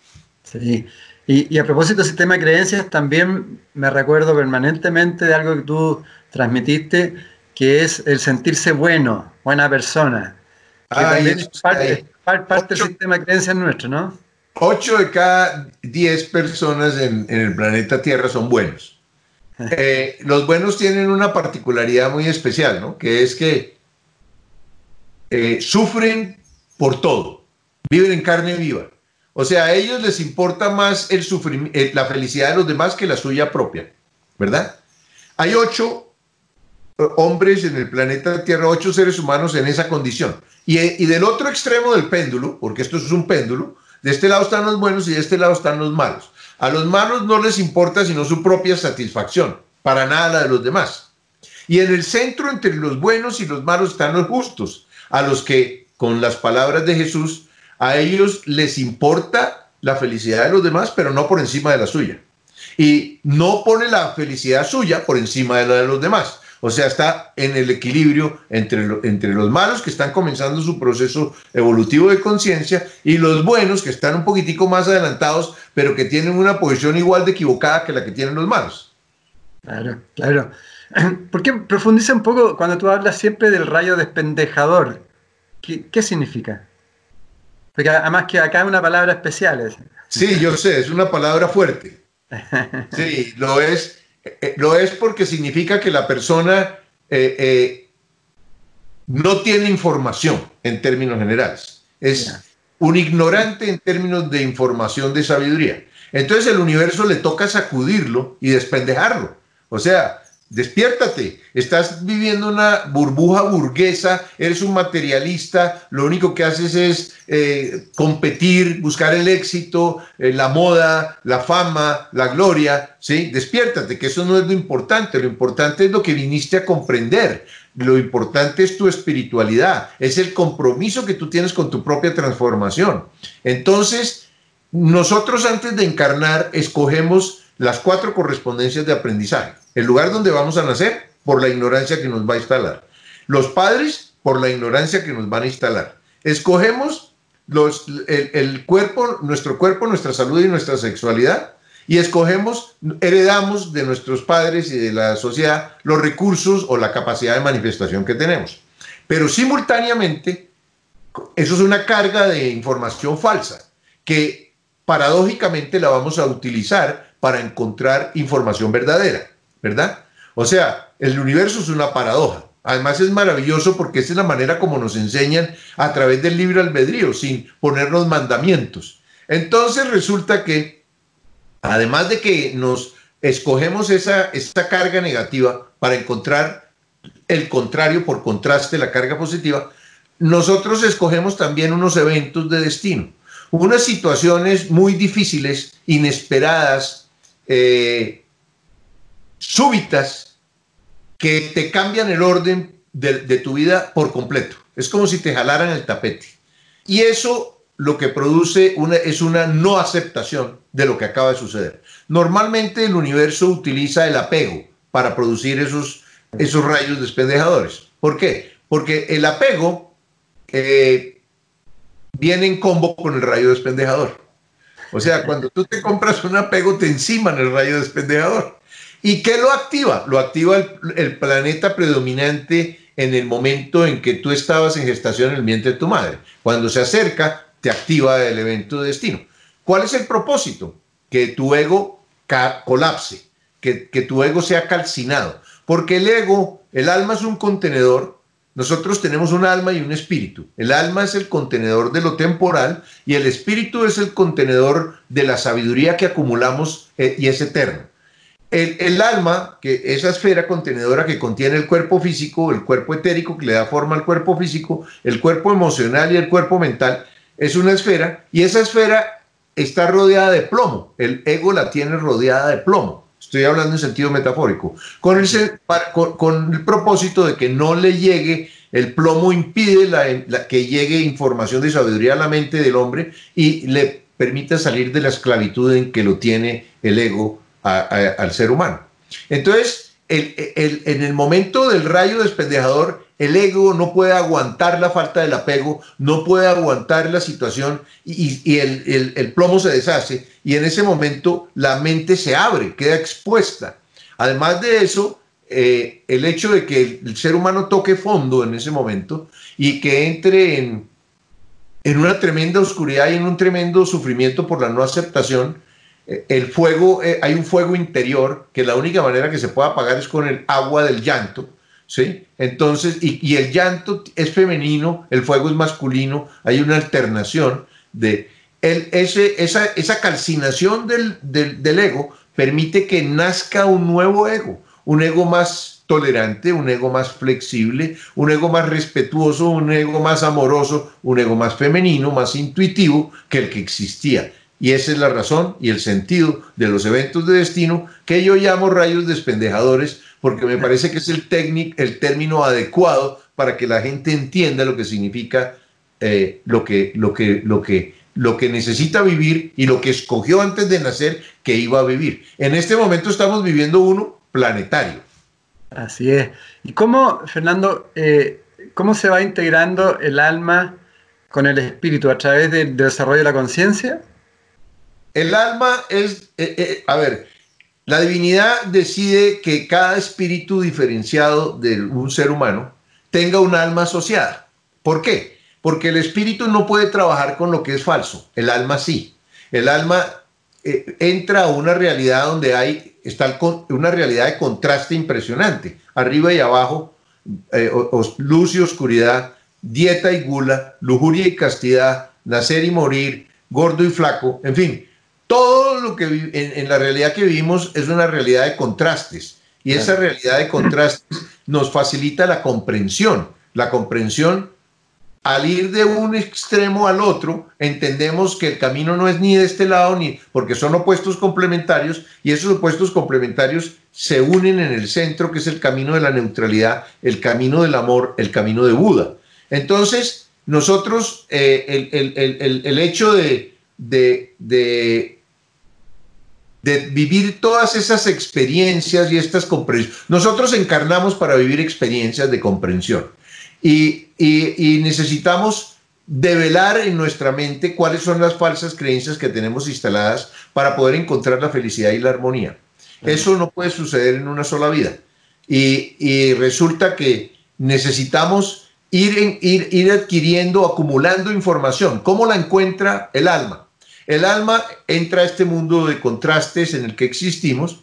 Sí. Y, a propósito de ese tema de creencias, también me recuerdo permanentemente de algo que tú transmitiste, que es el sentirse bueno, buena persona. Que también es parte, del sistema de creencias nuestro, ¿no? Ocho de cada diez personas en, el planeta Tierra son buenos. Eh, los buenos tienen una particularidad muy especial, ¿no? Que es que eh, sufren por todo, viven en carne viva. O sea, a ellos les importa más eh, la felicidad de los demás que la suya propia, ¿verdad? Hay ocho eh, hombres en el planeta Tierra, ocho seres humanos en esa condición. Y, eh, y, del otro extremo del péndulo, porque esto es un péndulo, de este lado están los buenos y de este lado están los malos. A los malos no les importa sino su propia satisfacción, para nada la de los demás. Y en el centro entre los buenos y los malos están los justos, a los que, con las palabras de Jesús, a ellos les importa la felicidad de los demás, pero no por encima de la suya. Y no pone la felicidad suya por encima de la de los demás. O sea, está en el equilibrio entre, entre los malos que están comenzando su proceso evolutivo de conciencia y los buenos que están un poquitico más adelantados, pero que tienen una posición igual de equivocada que la que tienen los malos. Claro, claro. ¿Por qué profundiza un poco cuando tú hablas siempre del rayo despendejador? ¿Qué, qué significa? Porque además que acá hay una palabra especial. Sí, yo sé, es una palabra fuerte. Sí, lo es eh, lo es porque significa que la persona eh, eh, no tiene información en términos generales. Es un ignorante en términos de información de sabiduría. Entonces el universo le toca sacudirlo y despendejarlo. O sea, Despiértate, estás viviendo una burbuja burguesa, eres un materialista, lo único que haces es eh, competir, buscar el éxito, eh, la moda, la fama, la gloria, ¿sí? Despiértate, que eso no es lo importante, lo importante es lo que viniste a comprender, lo importante es tu espiritualidad, es el compromiso que tú tienes con tu propia transformación. Entonces, nosotros antes de encarnar escogemos las cuatro correspondencias de aprendizaje. El lugar donde vamos a nacer, por la ignorancia que nos va a instalar. Los padres, por la ignorancia que nos van a instalar. Escogemos los, el, cuerpo, nuestro cuerpo, nuestra salud y nuestra sexualidad. Y escogemos, heredamos de nuestros padres y de la sociedad los recursos o la capacidad de manifestación que tenemos. Pero simultáneamente, eso es una carga de información falsa que paradójicamente la vamos a utilizar para encontrar información verdadera. ¿Verdad? O sea, el universo es una paradoja. Además es maravilloso porque esa es la manera como nos enseñan a través del libre albedrío, sin ponernos mandamientos. Entonces resulta que, además de que nos escogemos esa, esa carga negativa para encontrar el contrario, por contraste, la carga positiva, nosotros escogemos también unos eventos de destino, unas situaciones muy difíciles, inesperadas, eh, súbitas que te cambian el orden de, tu vida por completo. Es como si te jalaran el tapete. Y eso lo que produce una, es una no aceptación de lo que acaba de suceder. Normalmente el universo utiliza el apego para producir esos, esos rayos despendejadores. ¿Por qué? Porque el apego eh, viene en combo con el rayo despendejador. O sea, cuando tú te compras un apego, te enciman el rayo despendejador. ¿Y qué lo activa? Lo activa el, planeta predominante en el momento en que tú estabas en gestación en el vientre de tu madre. Cuando se acerca, te activa el evento de destino. ¿Cuál es el propósito? Que tu ego colapse, que, tu ego sea calcinado. Porque el ego, el alma es un contenedor nosotros tenemos un alma y un espíritu. El alma es el contenedor de lo temporal y el espíritu es el contenedor de la sabiduría que acumulamos eh, y es eterno. El, alma, que esa esfera contenedora que contiene el cuerpo físico, el cuerpo etérico que le da forma al cuerpo físico, el cuerpo emocional y el cuerpo mental, es una esfera y esa esfera está rodeada de plomo. El ego la tiene rodeada de plomo. Estoy hablando en sentido metafórico. Con el, propósito de que no le llegue, el plomo impide que llegue información de sabiduría a la mente del hombre y le permita salir de la esclavitud en que lo tiene el ego al ser humano. Entonces, en el momento del rayo despendejador, el ego no puede aguantar la falta del apego, no puede aguantar la situación y, el, plomo se deshace y en ese momento la mente se abre, queda expuesta. Además de eso, eh, el hecho de que el, ser humano toque fondo en ese momento y que entre en, una tremenda oscuridad y en un tremendo sufrimiento por la no aceptación, el fuego, eh, hay un fuego interior que la única manera que se puede apagar es con el agua del llanto, ¿sí? Entonces, y, el llanto es femenino, el fuego es masculino, hay una alternación de ese, esa, esa calcinación del, del ego permite que nazca un nuevo ego, un ego más tolerante, un ego más flexible, un ego más respetuoso, un ego más amoroso, un ego más femenino, más intuitivo que el que existía. Y esa es la razón y el sentido de los eventos de destino que yo llamo rayos despendejadores, porque me parece que es el, el término adecuado para que la gente entienda lo que significa eh, lo, que, lo, que, lo, que, lo que necesita vivir y lo que escogió antes de nacer que iba a vivir. En este momento estamos viviendo uno planetario. Así es. ¿Y cómo, Fernando, eh, cómo se va integrando el alma con el espíritu a través del desarrollo de la conciencia? El alma es, eh, eh, a ver, la divinidad decide que cada espíritu diferenciado de un ser humano tenga un alma asociada. ¿Por qué? Porque el espíritu no puede trabajar con lo que es falso, el alma sí. El alma eh, entra a una realidad donde hay está una realidad de contraste impresionante, arriba y abajo, luz y oscuridad, dieta y gula, lujuria y castidad, nacer y morir, gordo y flaco, en fin, todo lo que en, la realidad que vivimos es una realidad de contrastes y esa realidad de contrastes nos facilita la comprensión. La comprensión, al ir de un extremo al otro, entendemos que el camino no es ni de este lado ni porque son opuestos complementarios y esos opuestos complementarios se unen en el centro que es el camino de la neutralidad, el camino del amor, el camino de Buda. Entonces, nosotros, eh, el, hecho de, de, vivir todas esas experiencias y estas comprensiones, nosotros encarnamos para vivir experiencias de comprensión y, y necesitamos develar en nuestra mente cuáles son las falsas creencias que tenemos instaladas para poder encontrar la felicidad y la armonía. Eso no puede suceder en una sola vida. Y, y resulta que necesitamos ir, ir, ir adquiriendo, acumulando información. ¿Cómo la encuentra el alma? El alma entra a este mundo de contrastes en el que existimos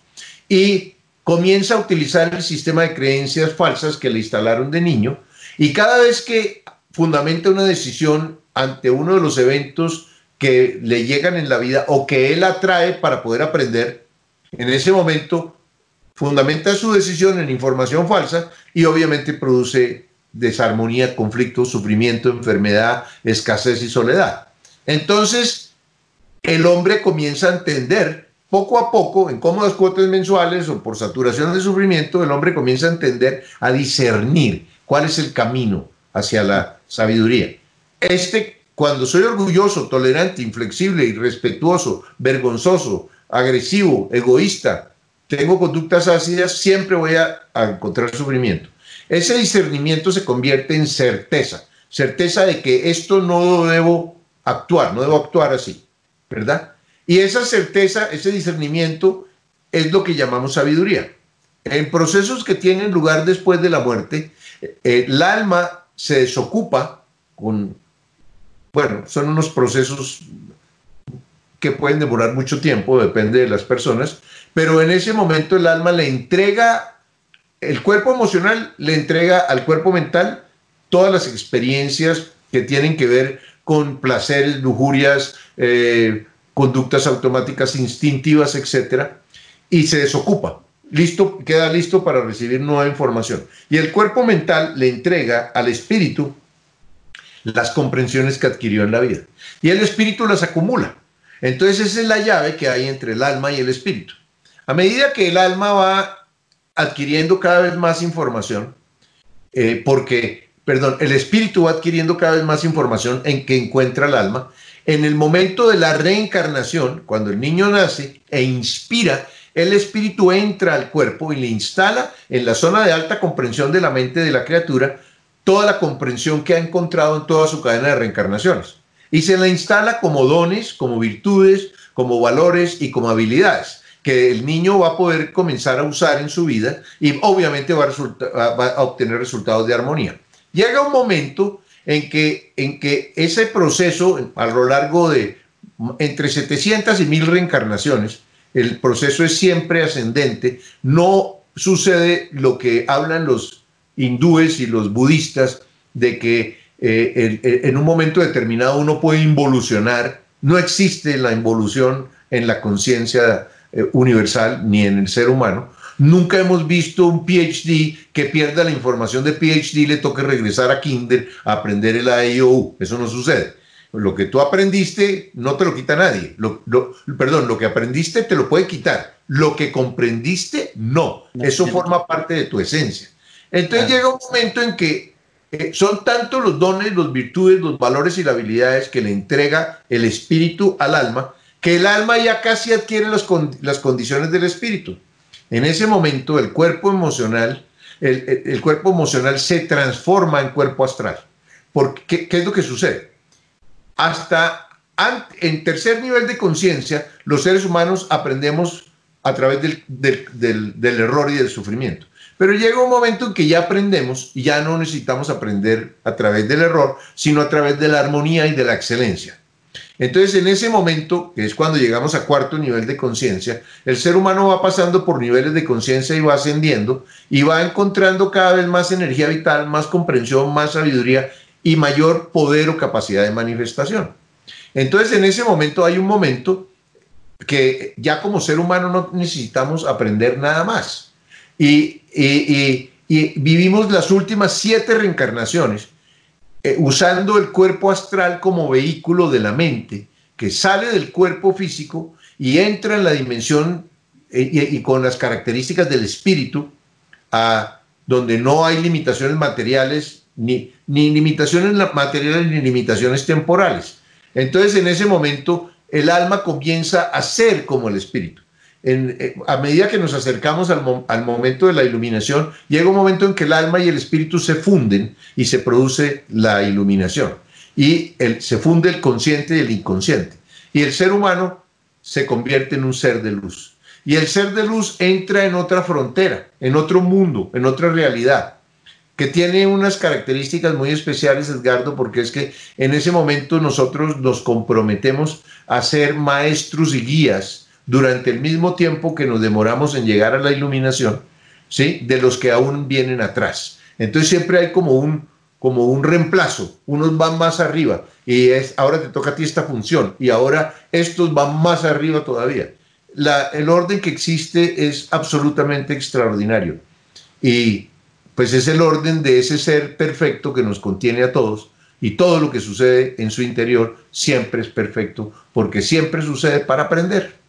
y comienza a utilizar el sistema de creencias falsas que le instalaron de niño y cada vez que fundamenta una decisión ante uno de los eventos que le llegan en la vida o que él atrae para poder aprender, en ese momento fundamenta su decisión en información falsa y obviamente produce desarmonía, conflicto, sufrimiento, enfermedad, escasez y soledad. Entonces, el hombre comienza a entender poco a poco, en cómodas cuotas mensuales o por saturación de sufrimiento, el hombre comienza a entender, a discernir cuál es el camino hacia la sabiduría. Este, cuando soy orgulloso, tolerante, inflexible, irrespetuoso, vergonzoso, agresivo, egoísta, tengo conductas ácidas, siempre voy a, a encontrar sufrimiento. Ese discernimiento se convierte en certeza, certeza de que esto no debo actuar, no debo actuar así, ¿verdad? Y esa certeza, ese discernimiento es lo que llamamos sabiduría. En procesos que tienen lugar después de la muerte, eh, el alma se desocupa con, bueno, son unos procesos que pueden demorar mucho tiempo, depende de las personas, pero en ese momento el alma le entrega el cuerpo emocional le entrega al cuerpo mental todas las experiencias que tienen que ver con placeres, lujurias, eh, conductas automáticas instintivas, etc. Y se desocupa. Listo, queda listo para recibir nueva información. Y el cuerpo mental le entrega al espíritu las comprensiones que adquirió en la vida. Y el espíritu las acumula. Entonces esa es la llave que hay entre el alma y el espíritu. A medida que el alma va adquiriendo cada vez más información, eh, porque, perdón, el espíritu va adquiriendo cada vez más información en que encuentra el alma. En el momento de la reencarnación, cuando el niño nace e inspira, el espíritu entra al cuerpo y le instala en la zona de alta comprensión de la mente de la criatura toda la comprensión que ha encontrado en toda su cadena de reencarnaciones. Y se la instala como dones, como virtudes, como valores y como habilidades que el niño va a poder comenzar a usar en su vida y obviamente va a, obtener resultados de armonía. Llega un momento en que, en que ese proceso, a lo largo de entre 700 y 1000 reencarnaciones, el proceso es siempre ascendente, no sucede lo que hablan los hindúes y los budistas de que eh, en un momento determinado uno puede involucionar, no existe la involución en la conciencia eh, universal ni en el ser humano. Nunca hemos visto un PhD que pierda la información de PhD y le toque regresar a Kinder a aprender el AIOU. Eso no sucede. Lo que tú aprendiste no te lo quita nadie. Lo, perdón, lo que aprendiste te lo puede quitar. Lo que comprendiste, no. Eso forma parte de tu esencia. Entonces llega un momento en que eh, son tantos los dones, las virtudes, los valores y las habilidades que le entrega el espíritu al alma que el alma ya casi adquiere las condiciones del espíritu. En ese momento el cuerpo emocional el, cuerpo emocional se transforma en cuerpo astral. Porque, ¿qué, es lo que sucede? Hasta en tercer nivel de conciencia, los seres humanos aprendemos a través del, del, error y del sufrimiento. Pero llega un momento en que ya aprendemos y ya no necesitamos aprender a través del error, sino a través de la armonía y de la excelencia. Entonces, en ese momento, que es cuando llegamos a cuarto nivel de conciencia, el ser humano va pasando por niveles de conciencia y va ascendiendo y va encontrando cada vez más energía vital, más comprensión, más sabiduría y mayor poder o capacidad de manifestación. Entonces, en ese momento hay un momento que ya como ser humano no necesitamos aprender nada más. Y, vivimos las últimas siete reencarnaciones eh, usando el cuerpo astral como vehículo de la mente, que sale del cuerpo físico y entra en la dimensión eh, y, con las características del espíritu, a donde no hay limitaciones materiales, ni, ni limitaciones materiales, ni limitaciones temporales. Entonces, en ese momento, el alma comienza a ser como el espíritu. Eh, a medida que nos acercamos al, momento de la iluminación, llega un momento en que el alma y el espíritu se funden y se produce la iluminación. Y se funde el consciente y el inconsciente. Y el ser humano se convierte en un ser de luz. Y el ser de luz entra en otra frontera, en otro mundo, en otra realidad, que tiene unas características muy especiales, Edgardo, porque es que en ese momento nosotros nos comprometemos a ser maestros y guías durante el mismo tiempo que nos demoramos en llegar a la iluminación, ¿sí? De los que aún vienen atrás. Entonces siempre hay como un, como un reemplazo. Unos van más arriba y es, ahora te toca a ti esta función y ahora estos van más arriba todavía. La, el orden que existe es absolutamente extraordinario y pues es el orden de ese ser perfecto que nos contiene a todos y todo lo que sucede en su interior siempre es perfecto porque siempre sucede para aprender.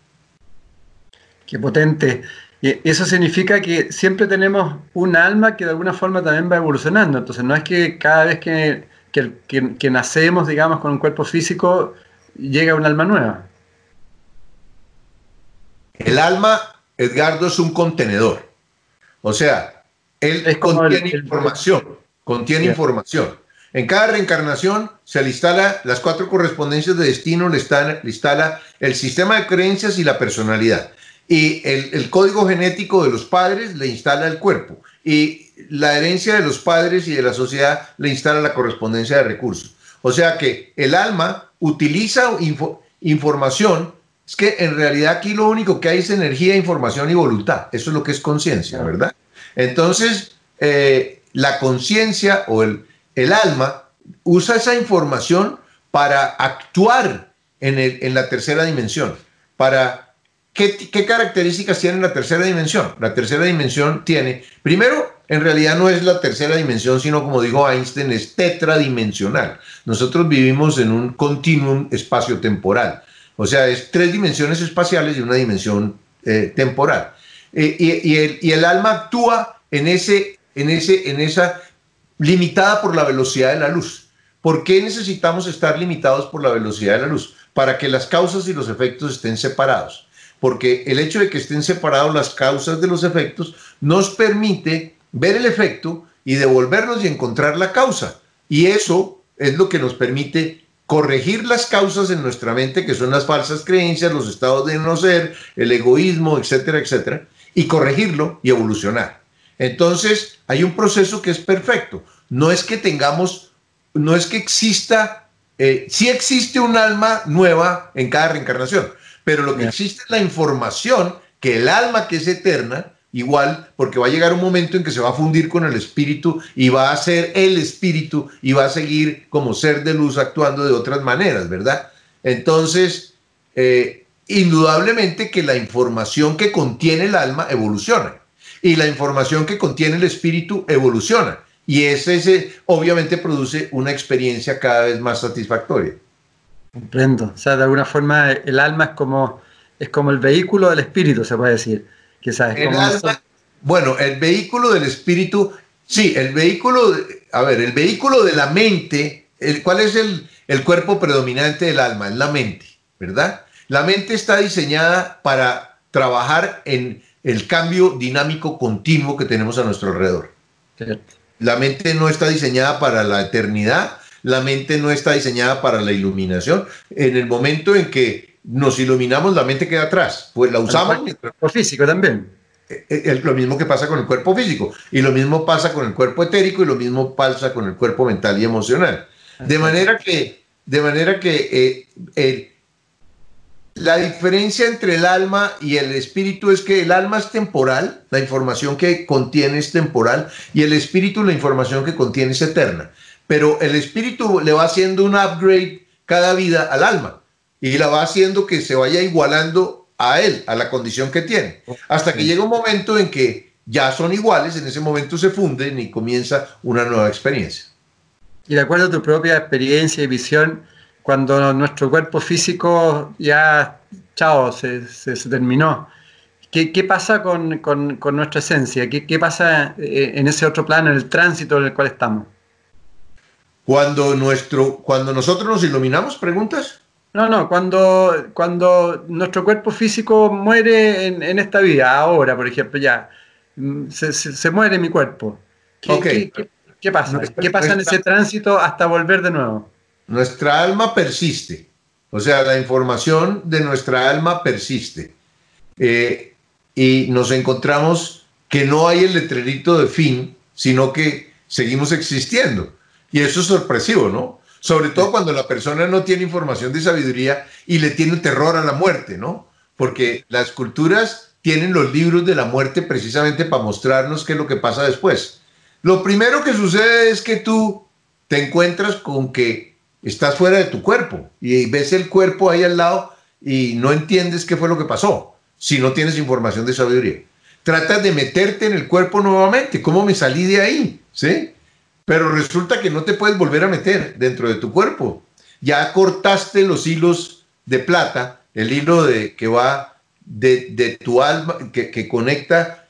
Qué potente. Y eso significa que siempre tenemos un alma que de alguna forma también va evolucionando. Entonces no es que cada vez que, que, nacemos, digamos, con un cuerpo físico, llega un alma nueva. El alma, Edgardo, es un contenedor. O sea, él contiene información, contiene información. En cada reencarnación se le instala las cuatro correspondencias de destino, le instala el sistema de creencias y la personalidad y el, código genético de los padres le instala el cuerpo y la herencia de los padres y de la sociedad le instala la correspondencia de recursos. O sea que el alma utiliza información, es que en realidad aquí lo único que hay es energía, información y voluntad. Eso es lo que es conciencia, ¿verdad? Entonces, eh, la conciencia o el, el alma usa esa información para actuar en, en la tercera dimensión, para ¿Qué, características tiene la tercera dimensión? La tercera dimensión tiene, primero, en realidad no es la tercera dimensión, sino como dijo Einstein, es tetradimensional. Nosotros vivimos en un continuum espacio-temporal. O sea, es tres dimensiones espaciales y una dimensión eh, temporal. Eh, y, el, alma actúa en, ese, en, ese, en esa limitada por la velocidad de la luz. ¿Por qué necesitamos estar limitados por la velocidad de la luz? Para que las causas y los efectos estén separados porque el hecho de que estén separados las causas de los efectos nos permite ver el efecto y devolvernos y encontrar la causa. Y eso es lo que nos permite corregir las causas en nuestra mente, que son las falsas creencias, los estados de no ser, el egoísmo, etcétera, etcétera, y corregirlo y evolucionar. Entonces, hay un proceso que es perfecto. No es que tengamos, no es que exista, eh, sí existe un alma nueva en cada reencarnación, pero lo que existe es la información que el alma que es eterna, igual, porque va a llegar un momento en que se va a fundir con el espíritu y va a ser el espíritu y va a seguir como ser de luz actuando de otras maneras, ¿verdad? Entonces, eh, indudablemente que la información que contiene el alma evoluciona y la información que contiene el espíritu evoluciona. Y ese, ese obviamente produce una experiencia cada vez más satisfactoria. Comprendo. O sea, de alguna forma el alma es como, es como el vehículo del espíritu, se puede decir. bueno, el vehículo del espíritu, sí, el vehículo, a ver, el vehículo de la mente, el, ¿cuál es el, el cuerpo predominante del alma? Es la mente, ¿verdad? La mente está diseñada para trabajar en el cambio dinámico continuo que tenemos a nuestro alrededor. La mente no está diseñada para la eternidad, la mente no está diseñada para la iluminación. En el momento en que nos iluminamos, la mente queda atrás, pues la usamos. El cuerpo físico también. Es eh, eh, lo mismo que pasa con el cuerpo físico, y lo mismo pasa con el cuerpo etérico, y lo mismo pasa con el cuerpo mental y emocional. De manera que, de manera que eh, la diferencia entre el alma y el espíritu es que el alma es temporal, la información que contiene es temporal, y el espíritu la información que contiene es eterna. Pero el espíritu le va haciendo un upgrade cada vida al alma y la va haciendo que se vaya igualando a él, a la condición que tiene, hasta que llega un momento en que ya son iguales, en ese momento se funden y comienza una nueva experiencia. Y de acuerdo a tu propia experiencia y visión, cuando nuestro cuerpo físico ya, chao, se, terminó. ¿Qué, ¿Qué, pasa con, con, con nuestra esencia? ¿Qué, ¿Qué, pasa eh, en ese otro plano, en el tránsito en el cual estamos? Cuando, nuestro, cuando nosotros nos iluminamos, ¿preguntas? No, no, cuando, cuando nuestro cuerpo físico muere en, en esta vida, ahora, por ejemplo, ya, mm, se, se, muere mi cuerpo. ¿Qué, ¿qué pasa? ¿Qué pasa en ese tránsito hasta volver de nuevo? Nuestra alma persiste, o sea, la información de nuestra alma persiste. Eh, y nos encontramos que no hay el letrerito de fin, sino que seguimos existiendo. Y eso es sorpresivo, ¿no? Sobre todo cuando la persona no tiene información de sabiduría y le tiene terror a la muerte, ¿no? Porque las culturas tienen los libros de la muerte precisamente para mostrarnos qué es lo que pasa después. Lo primero que sucede es que tú te encuentras con que estás fuera de tu cuerpo y ves el cuerpo ahí al lado y no entiendes qué fue lo que pasó si no tienes información de sabiduría. Tratas de meterte en el cuerpo nuevamente, ¿cómo me salí de ahí? ¿Sí? Pero resulta que no te puedes volver a meter dentro de tu cuerpo. Ya cortaste los hilos de plata, el hilo de, que va de, tu alma, que, conecta,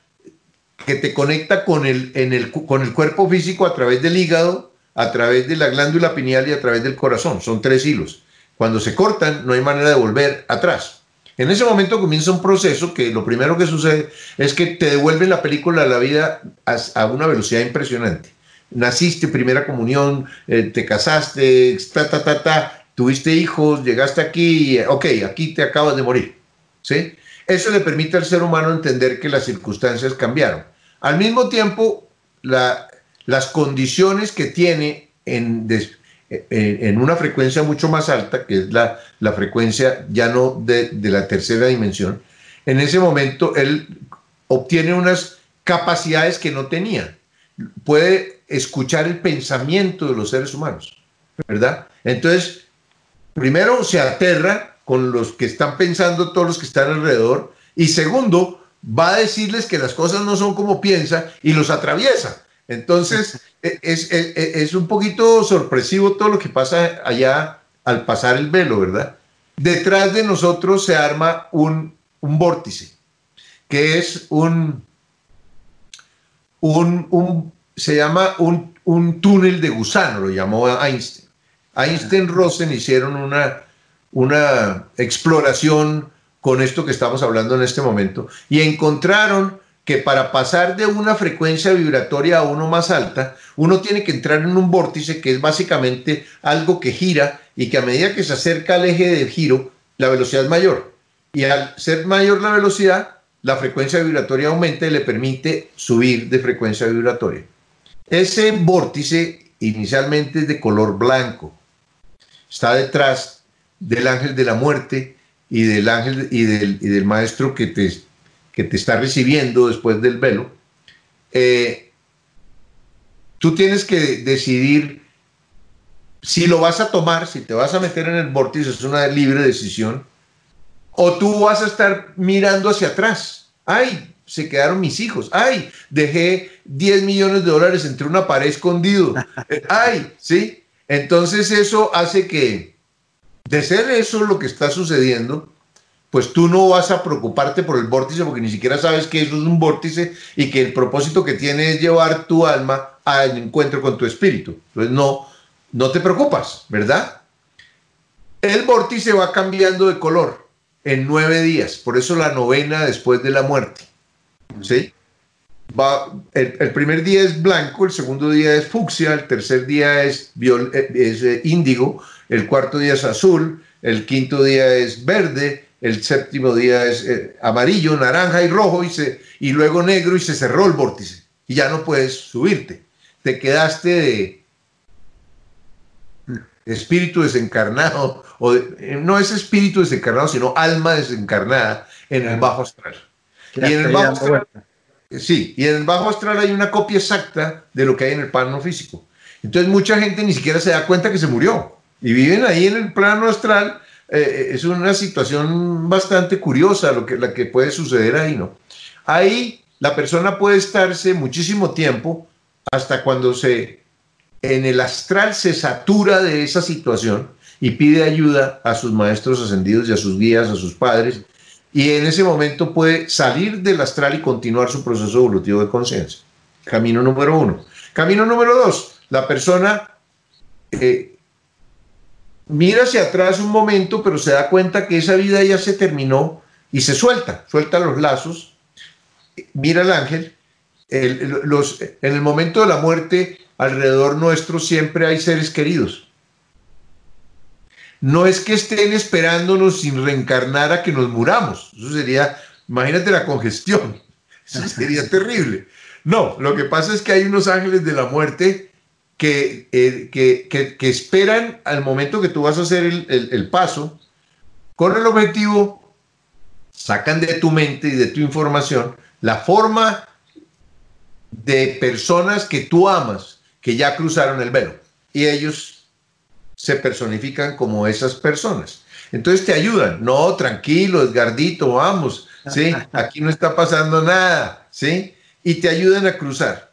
que te conecta con el, el, con el cuerpo físico a través del hígado, a través de la glándula pineal y a través del corazón. Son tres hilos. Cuando se cortan, no hay manera de volver atrás. En ese momento comienza un proceso que lo primero que sucede es que te devuelven la película a la vida a, una velocidad impresionante. Naciste, primera comunión, eh, te casaste, ta, ta, ta, ta, tuviste hijos, llegaste aquí, ok, aquí te acabas de morir. ¿sí? Eso le permite al ser humano entender que las circunstancias cambiaron. Al mismo tiempo, la, las condiciones que tiene en, en, una frecuencia mucho más alta, que es la, frecuencia ya no de, la tercera dimensión, en ese momento él obtiene unas capacidades que no tenía. Puede escuchar el pensamiento de los seres humanos, ¿verdad? Entonces, primero se aterra con los que están pensando, todos los que están alrededor, y segundo, va a decirles que las cosas no son como piensa y los atraviesa. Entonces, e, es, e, e, es, un poquito sorpresivo todo lo que pasa allá al pasar el velo, ¿verdad? Detrás de nosotros se arma un, un vórtice, que es un, un, un se llama un, un, túnel de gusano, lo llamó Einstein. Einstein Rosen hicieron una, una exploración con esto que estamos hablando en este momento y encontraron que para pasar de una frecuencia vibratoria a uno más alta, uno tiene que entrar en un vórtice que es básicamente algo que gira y que a medida que se acerca al eje de giro, la velocidad es mayor. Y al ser mayor la velocidad, la frecuencia vibratoria aumenta y le permite subir de frecuencia vibratoria. Ese vórtice inicialmente es de color blanco. Está detrás del ángel de la muerte y del ángel y del, maestro que te que te está recibiendo después del velo, eh, tú tienes que decidir si lo vas a tomar, si te vas a meter en el vórtice, es una libre decisión, o tú vas a estar mirando hacia atrás. Ay, se quedaron mis hijos. Ay, dejé 10 millones de dólares entre una pared escondido. Ay, ¿sí? Entonces eso hace que, de ser eso lo que está sucediendo, pues tú no vas a preocuparte por el vórtice porque ni siquiera sabes que eso es un vórtice y que el propósito que tiene es llevar tu alma al encuentro con tu espíritu. Entonces no, no te preocupas, ¿verdad? El vórtice va cambiando de color en nueve días, por eso la novena después de la muerte. ¿Sí? va, el, primer día es blanco, el segundo día es fucsia, el tercer día es, eh, eh, índigo, el cuarto día es azul, el quinto día es verde, el séptimo día es eh, amarillo, naranja y rojo y, se, y luego negro y se cerró el vórtice y ya no puedes subirte. Te quedaste de espíritu desencarnado, o no es espíritu desencarnado, sino alma desencarnada en el bajo astral. Y en el bajo astral, sí, y en el bajo astral hay una copia exacta de lo que hay en el plano físico. Entonces mucha gente ni siquiera se da cuenta que se murió y viven ahí en el plano astral. Eh, es una situación bastante curiosa lo que, la que puede suceder ahí, ¿no? Ahí la persona puede estarse muchísimo tiempo hasta cuando se en el astral se satura de esa situación y pide ayuda a sus maestros ascendidos y a sus guías, a sus padres, y en ese momento puede salir del astral y continuar su proceso evolutivo de conciencia. Camino número uno. Camino número dos, la persona eh, mira hacia atrás un momento, pero se da cuenta que esa vida ya se terminó y se suelta, suelta los lazos, mira al ángel. en el momento de la muerte, alrededor nuestro siempre hay seres queridos. No es que estén esperándonos sin reencarnar a que nos muramos. Eso sería, imagínate la congestión. Eso sería terrible. No, lo que pasa es que hay unos ángeles de la muerte que, eh, que, esperan al momento que tú vas a hacer el, el paso con el objetivo, sacan de tu mente y de tu información la forma de personas que tú amas que ya cruzaron el velo y ellos se personifican como esas personas. Entonces te ayudan, no, tranquilo, Edgardito, vamos, ¿sí? Aquí no está pasando nada, ¿sí? Y te ayudan a cruzar.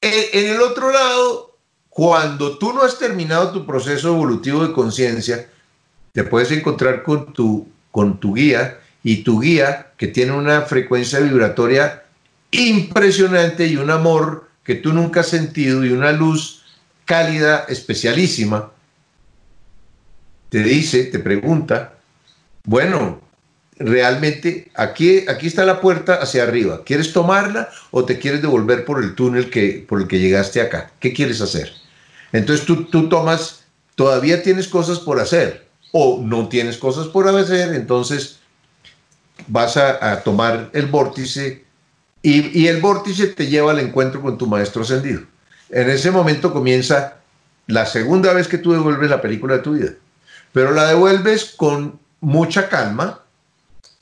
En, el otro lado, cuando tú no has terminado tu proceso evolutivo de conciencia, te puedes encontrar con tu, con tu guía y tu guía, que tiene una frecuencia vibratoria impresionante y un amor que tú nunca has sentido y una luz cálida, especialísima, te dice, te pregunta, bueno, realmente aquí, aquí está la puerta hacia arriba, ¿quieres tomarla o te quieres devolver por el túnel que, por el que llegaste acá? ¿Qué quieres hacer? Entonces tú, tú tomas, todavía tienes cosas por hacer o no tienes cosas por hacer, entonces vas a, a tomar el vórtice y, el vórtice te lleva al encuentro con tu maestro ascendido. En ese momento comienza la segunda vez que tú devuelves la película de tu vida, pero la devuelves con mucha calma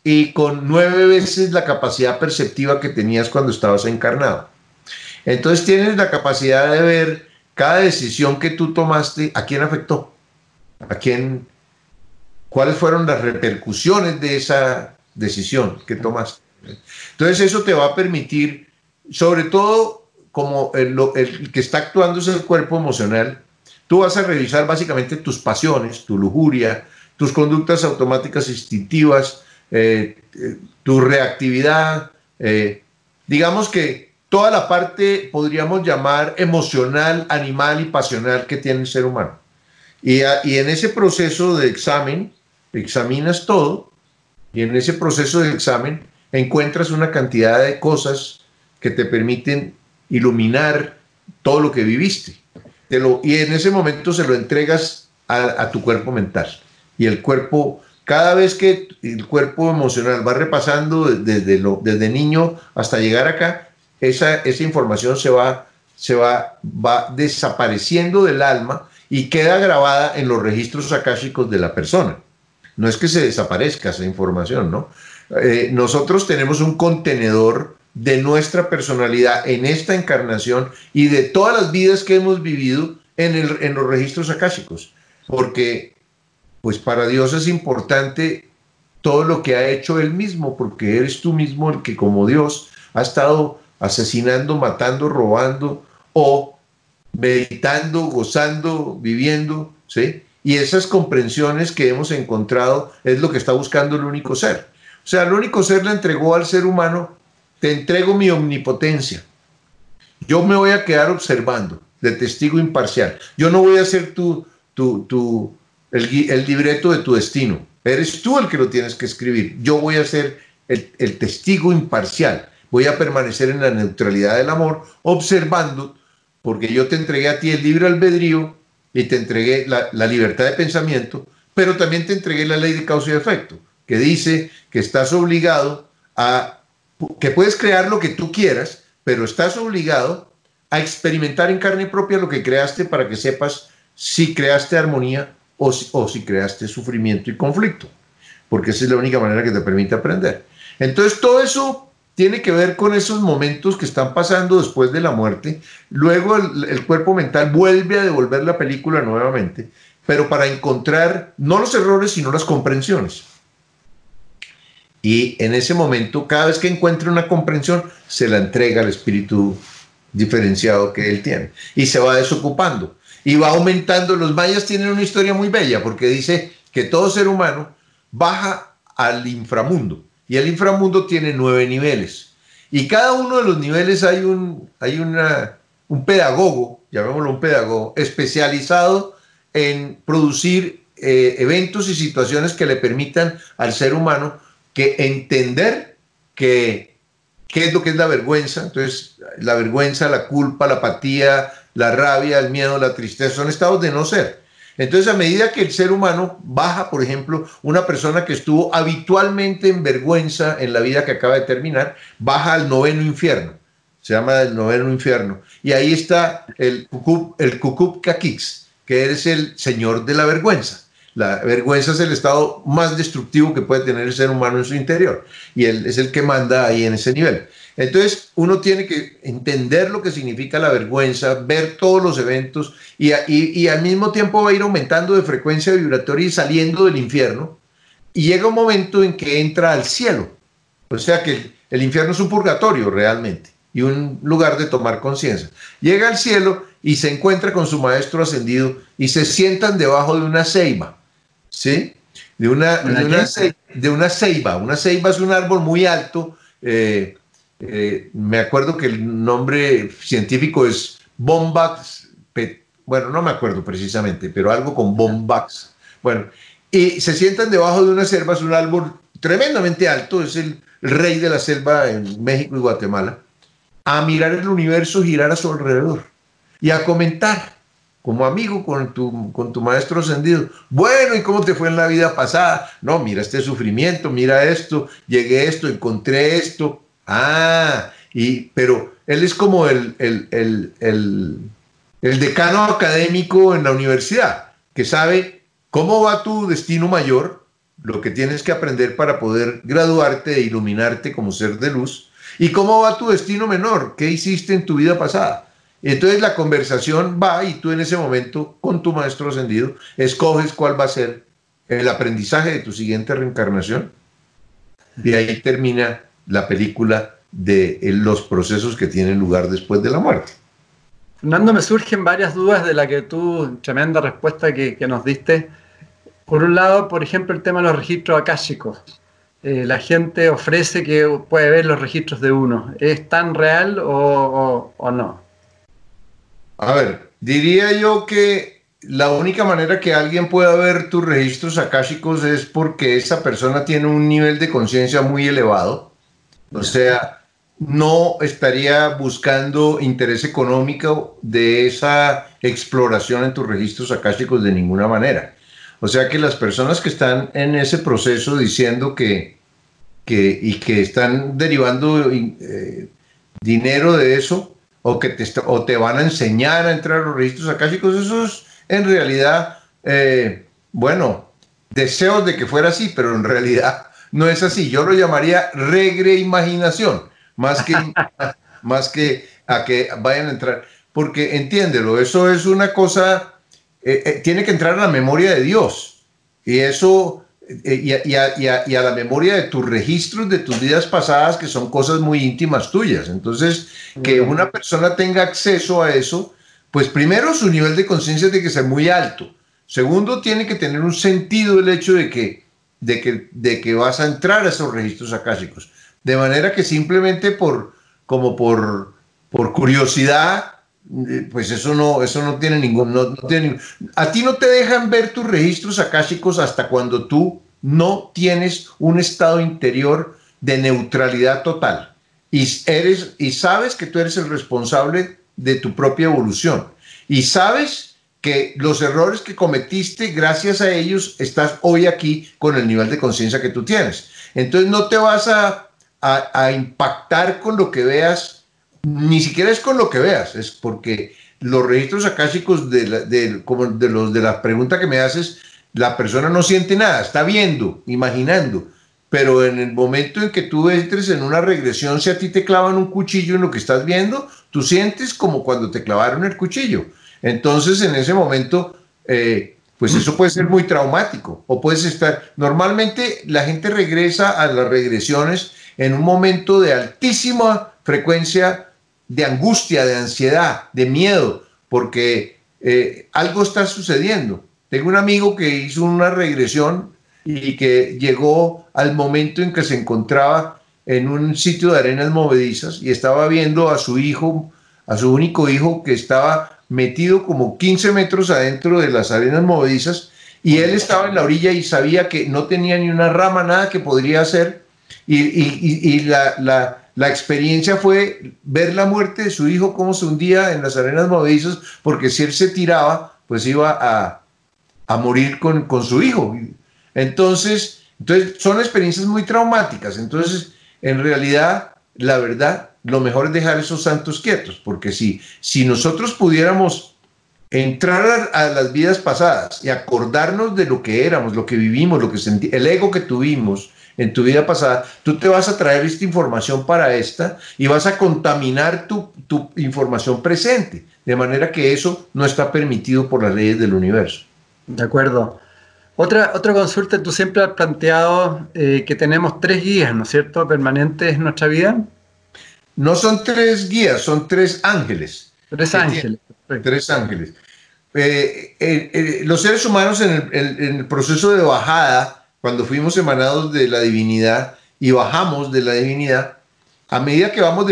y con nueve veces la capacidad perceptiva que tenías cuando estabas encarnado. Entonces tienes la capacidad de ver cada decisión que tú tomaste, a quién afectó, a quién, cuáles fueron las repercusiones de esa decisión que tomaste. Entonces eso te va a permitir, sobre todo como el, que está actuando es el cuerpo emocional, tú vas a revisar básicamente tus pasiones, tu lujuria, tus conductas automáticas instintivas, eh, eh, tu reactividad, eh, digamos que toda la parte podríamos llamar emocional, animal y pasional que tiene el ser humano. Y, y en ese proceso de examen, examinas todo, y en ese proceso de examen encuentras una cantidad de cosas que te permiten iluminar todo lo que viviste. Te lo, y en ese momento se lo entregas a, tu cuerpo mental. Y el cuerpo, cada vez que el cuerpo emocional va repasando desde, lo, desde niño hasta llegar acá, esa, esa información se va, se va, va desapareciendo del alma y queda grabada en los registros akáshicos de la persona. No es que se desaparezca esa información, ¿no? Eh, nosotros tenemos un contenedor de nuestra personalidad en esta encarnación y de todas las vidas que hemos vivido en, el, en los registros akáshicos. Porque, pues para Dios es importante todo lo que ha hecho Él mismo, porque eres tú mismo el que como Dios ha estado asesinando, matando, robando o meditando, gozando, viviendo, ¿sí? Y esas comprensiones que hemos encontrado es lo que está buscando el único ser. O sea, el único ser le entregó al ser humano, te entrego mi omnipotencia. Yo me voy a quedar observando, de testigo imparcial. Yo no voy a ser tu, tu, tu, el, el libreto de tu destino. Eres tú el que lo tienes que escribir. Yo voy a ser el, el testigo imparcial. voy a permanecer en la neutralidad del amor, observando, porque yo te entregué a ti el libre albedrío y te entregué la, la libertad de pensamiento, pero también te entregué la ley de causa y efecto, que dice que estás obligado a, que puedes crear lo que tú quieras, pero estás obligado a experimentar en carne propia lo que creaste para que sepas si creaste armonía o si, creaste sufrimiento y conflicto, porque esa es la única manera que te permite aprender. Entonces todo eso tiene que ver con esos momentos que están pasando después de la muerte. Luego el, cuerpo mental vuelve a devolver la película nuevamente, pero para encontrar no los errores, sino las comprensiones. Y en ese momento, cada vez que encuentre una comprensión, se la entrega al espíritu diferenciado que él tiene. Y se va desocupando. Y va aumentando. Los mayas tienen una historia muy bella porque dice que todo ser humano baja al inframundo. Y el inframundo tiene nueve niveles. Y cada uno de los niveles hay un, hay una, un pedagogo, llamémoslo un pedagogo, especializado en producir eh, eventos y situaciones que le permitan al ser humano que entender que qué es lo que es la vergüenza. Entonces, la vergüenza, la culpa, la apatía, la rabia, el miedo, la tristeza, son estados de no ser. Entonces, a medida que el ser humano baja, por ejemplo, una persona que estuvo habitualmente en vergüenza en la vida que acaba de terminar, baja al noveno infierno. Se llama el noveno infierno. Y ahí está el Kukup, el Kakix, que es el señor de la vergüenza. La vergüenza es el estado más destructivo que puede tener el ser humano en su interior. Y él es el que manda ahí en ese nivel. Entonces, uno tiene que entender lo que significa la vergüenza, ver todos los eventos y, al mismo tiempo va a ir aumentando de frecuencia vibratoria y saliendo del infierno. Y llega un momento en que entra al cielo. O sea que el, infierno es un purgatorio realmente y un lugar de tomar conciencia. Llega al cielo y se encuentra con su maestro ascendido y se sientan debajo de una ceiba, ¿sí? De una, de una, ceiba. Una ceiba es un árbol muy alto. Eh, eh, me acuerdo que el nombre científico es Bombax, bueno, no me acuerdo precisamente, pero algo con Bombax. Bueno, y se sientan debajo de una selva, es un árbol tremendamente alto, es el rey de la selva en México y Guatemala, a mirar el universo girar a su alrededor y a comentar como amigo con tu, con tu maestro ascendido. Bueno, ¿y cómo te fue en la vida pasada? No, mira este sufrimiento, mira esto, llegué esto, encontré esto, Ah, y, pero él es como el, el, decano académico en la universidad, que sabe cómo va tu destino mayor, lo que tienes que aprender para poder graduarte e iluminarte como ser de luz, y cómo va tu destino menor, qué hiciste en tu vida pasada. Entonces la conversación va y tú en ese momento, con tu maestro ascendido, escoges cuál va a ser el aprendizaje de tu siguiente reencarnación. Y ahí termina la película de eh, los procesos que tienen lugar después de la muerte. Fernando, me surgen varias dudas de la que tú, tremenda respuesta que, nos diste. Por un lado, por ejemplo, el tema de los registros akáshicos. Eh, la gente ofrece que puede ver los registros de uno. ¿Es tan real o, o no? A ver, diría yo que la única manera que alguien pueda ver tus registros akáshicos es porque esa persona tiene un nivel de conciencia muy elevado o sea, no estaría buscando interés económico de esa exploración en tus registros akáshicos de ninguna manera. O sea que las personas que están en ese proceso diciendo que, que y que están derivando eh, dinero de eso o que te, o te van a enseñar a entrar a los registros akáshicos, eso es en realidad, eh, bueno, deseos de que fuera así, pero en realidad no es así. Yo lo llamaría regreimaginación, más que, más que a que vayan a entrar. Porque entiéndelo, eso es una cosa, eh, eh, tiene que entrar a la memoria de Dios. Y eso, eh, y, a, la memoria de tus registros de tus vidas pasadas, que son cosas muy íntimas tuyas. Entonces, que una persona tenga acceso a eso, pues primero su nivel de conciencia tiene que ser muy alto. Segundo, tiene que tener un sentido el hecho de que de que, de que vas a entrar a esos registros akáshicos. De manera que simplemente por, como por, por curiosidad, pues eso no, eso no tiene ningún, no, tiene, a ti no te dejan ver tus registros akáshicos hasta cuando tú no tienes un estado interior de neutralidad total. y, eres, y sabes que tú eres el responsable de tu propia evolución. Y sabes que los errores que cometiste, gracias a ellos, estás hoy aquí con el nivel de conciencia que tú tienes. Entonces no te vas a, a, impactar con lo que veas, ni siquiera es con lo que veas, es porque los registros acásicos de, de, como de, los, de la pregunta que me haces, la persona no siente nada, está viendo, imaginando, pero en el momento en que tú entres en una regresión, si a ti te clavan un cuchillo en lo que estás viendo, tú sientes como cuando te clavaron el cuchillo. Entonces, en ese momento, eh, pues eso puede ser muy traumático. O puedes estar, normalmente la gente regresa a las regresiones en un momento de altísima frecuencia de angustia, de ansiedad, de miedo, porque eh, algo está sucediendo. Tengo un amigo que hizo una regresión y que llegó al momento en que se encontraba en un sitio de arenas movedizas y estaba viendo a su hijo, a su único hijo que estaba metido como 15 metros adentro de las arenas movedizas y él estaba en la orilla y sabía que no tenía ni una rama, nada que podría hacer y, la, la, experiencia fue ver la muerte de su hijo como se hundía en las arenas movedizas porque si él se tiraba pues iba a, a morir con, con su hijo. Entonces, entonces, son experiencias muy traumáticas. Entonces, en realidad, la verdad, lo mejor es dejar esos santos quietos, porque si, si nosotros pudiéramos entrar a, las vidas pasadas y acordarnos de lo que éramos, lo que vivimos, lo que sentí, el ego que tuvimos en tu vida pasada, tú te vas a traer esta información para esta y vas a contaminar tu, tu información presente, de manera que eso no está permitido por las leyes del universo. De acuerdo. Otra, otra consulta, tú siempre has planteado eh, que tenemos tres guías, ¿no es cierto?, permanentes en nuestra vida. No son tres guías, son tres ángeles. Tres ángeles. Tres ángeles. Eh, eh, los seres humanos en el, proceso de bajada, cuando fuimos emanados de la divinidad y bajamos de la divinidad, a medida que vamos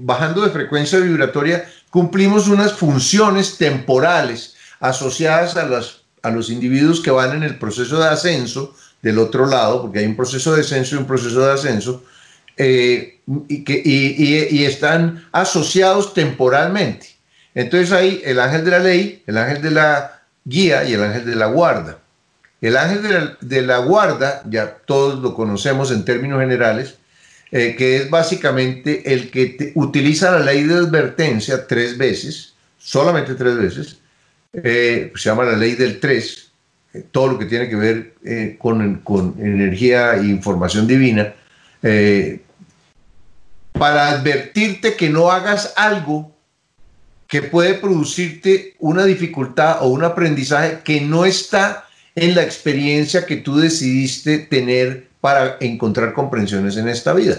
bajando de frecuencia vibratoria, cumplimos unas funciones temporales asociadas a los individuos que van en el proceso de ascenso del otro lado, porque hay un proceso de descenso y un proceso de ascenso, eh, y, que, y, están asociados temporalmente. Entonces hay el ángel de la ley, el ángel de la guía y el ángel de la guarda. El ángel de la, guarda, ya todos lo conocemos en términos generales, eh, que es básicamente el que utiliza la ley de advertencia tres veces, solamente tres veces, eh, se llama la ley del 3, eh, todo lo que tiene que ver con, con, energía e información divina, para advertirte que no hagas algo que puede producirte una dificultad o un aprendizaje que no está en la experiencia que tú decidiste tener para encontrar comprensiones en esta vida.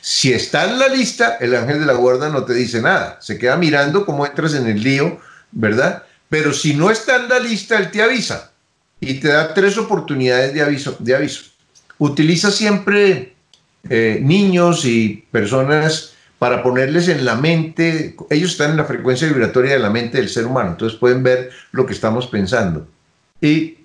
Si está en la lista, el ángel de la guarda no te dice nada, se queda mirando cómo entras en el lío, ¿verdad? Pero si no está en la lista, él te avisa y te da tres oportunidades de aviso. De aviso. Utiliza siempre eh, niños y personas para ponerles en la mente, ellos están en la frecuencia vibratoria de la mente del ser humano, entonces pueden ver lo que estamos pensando. Y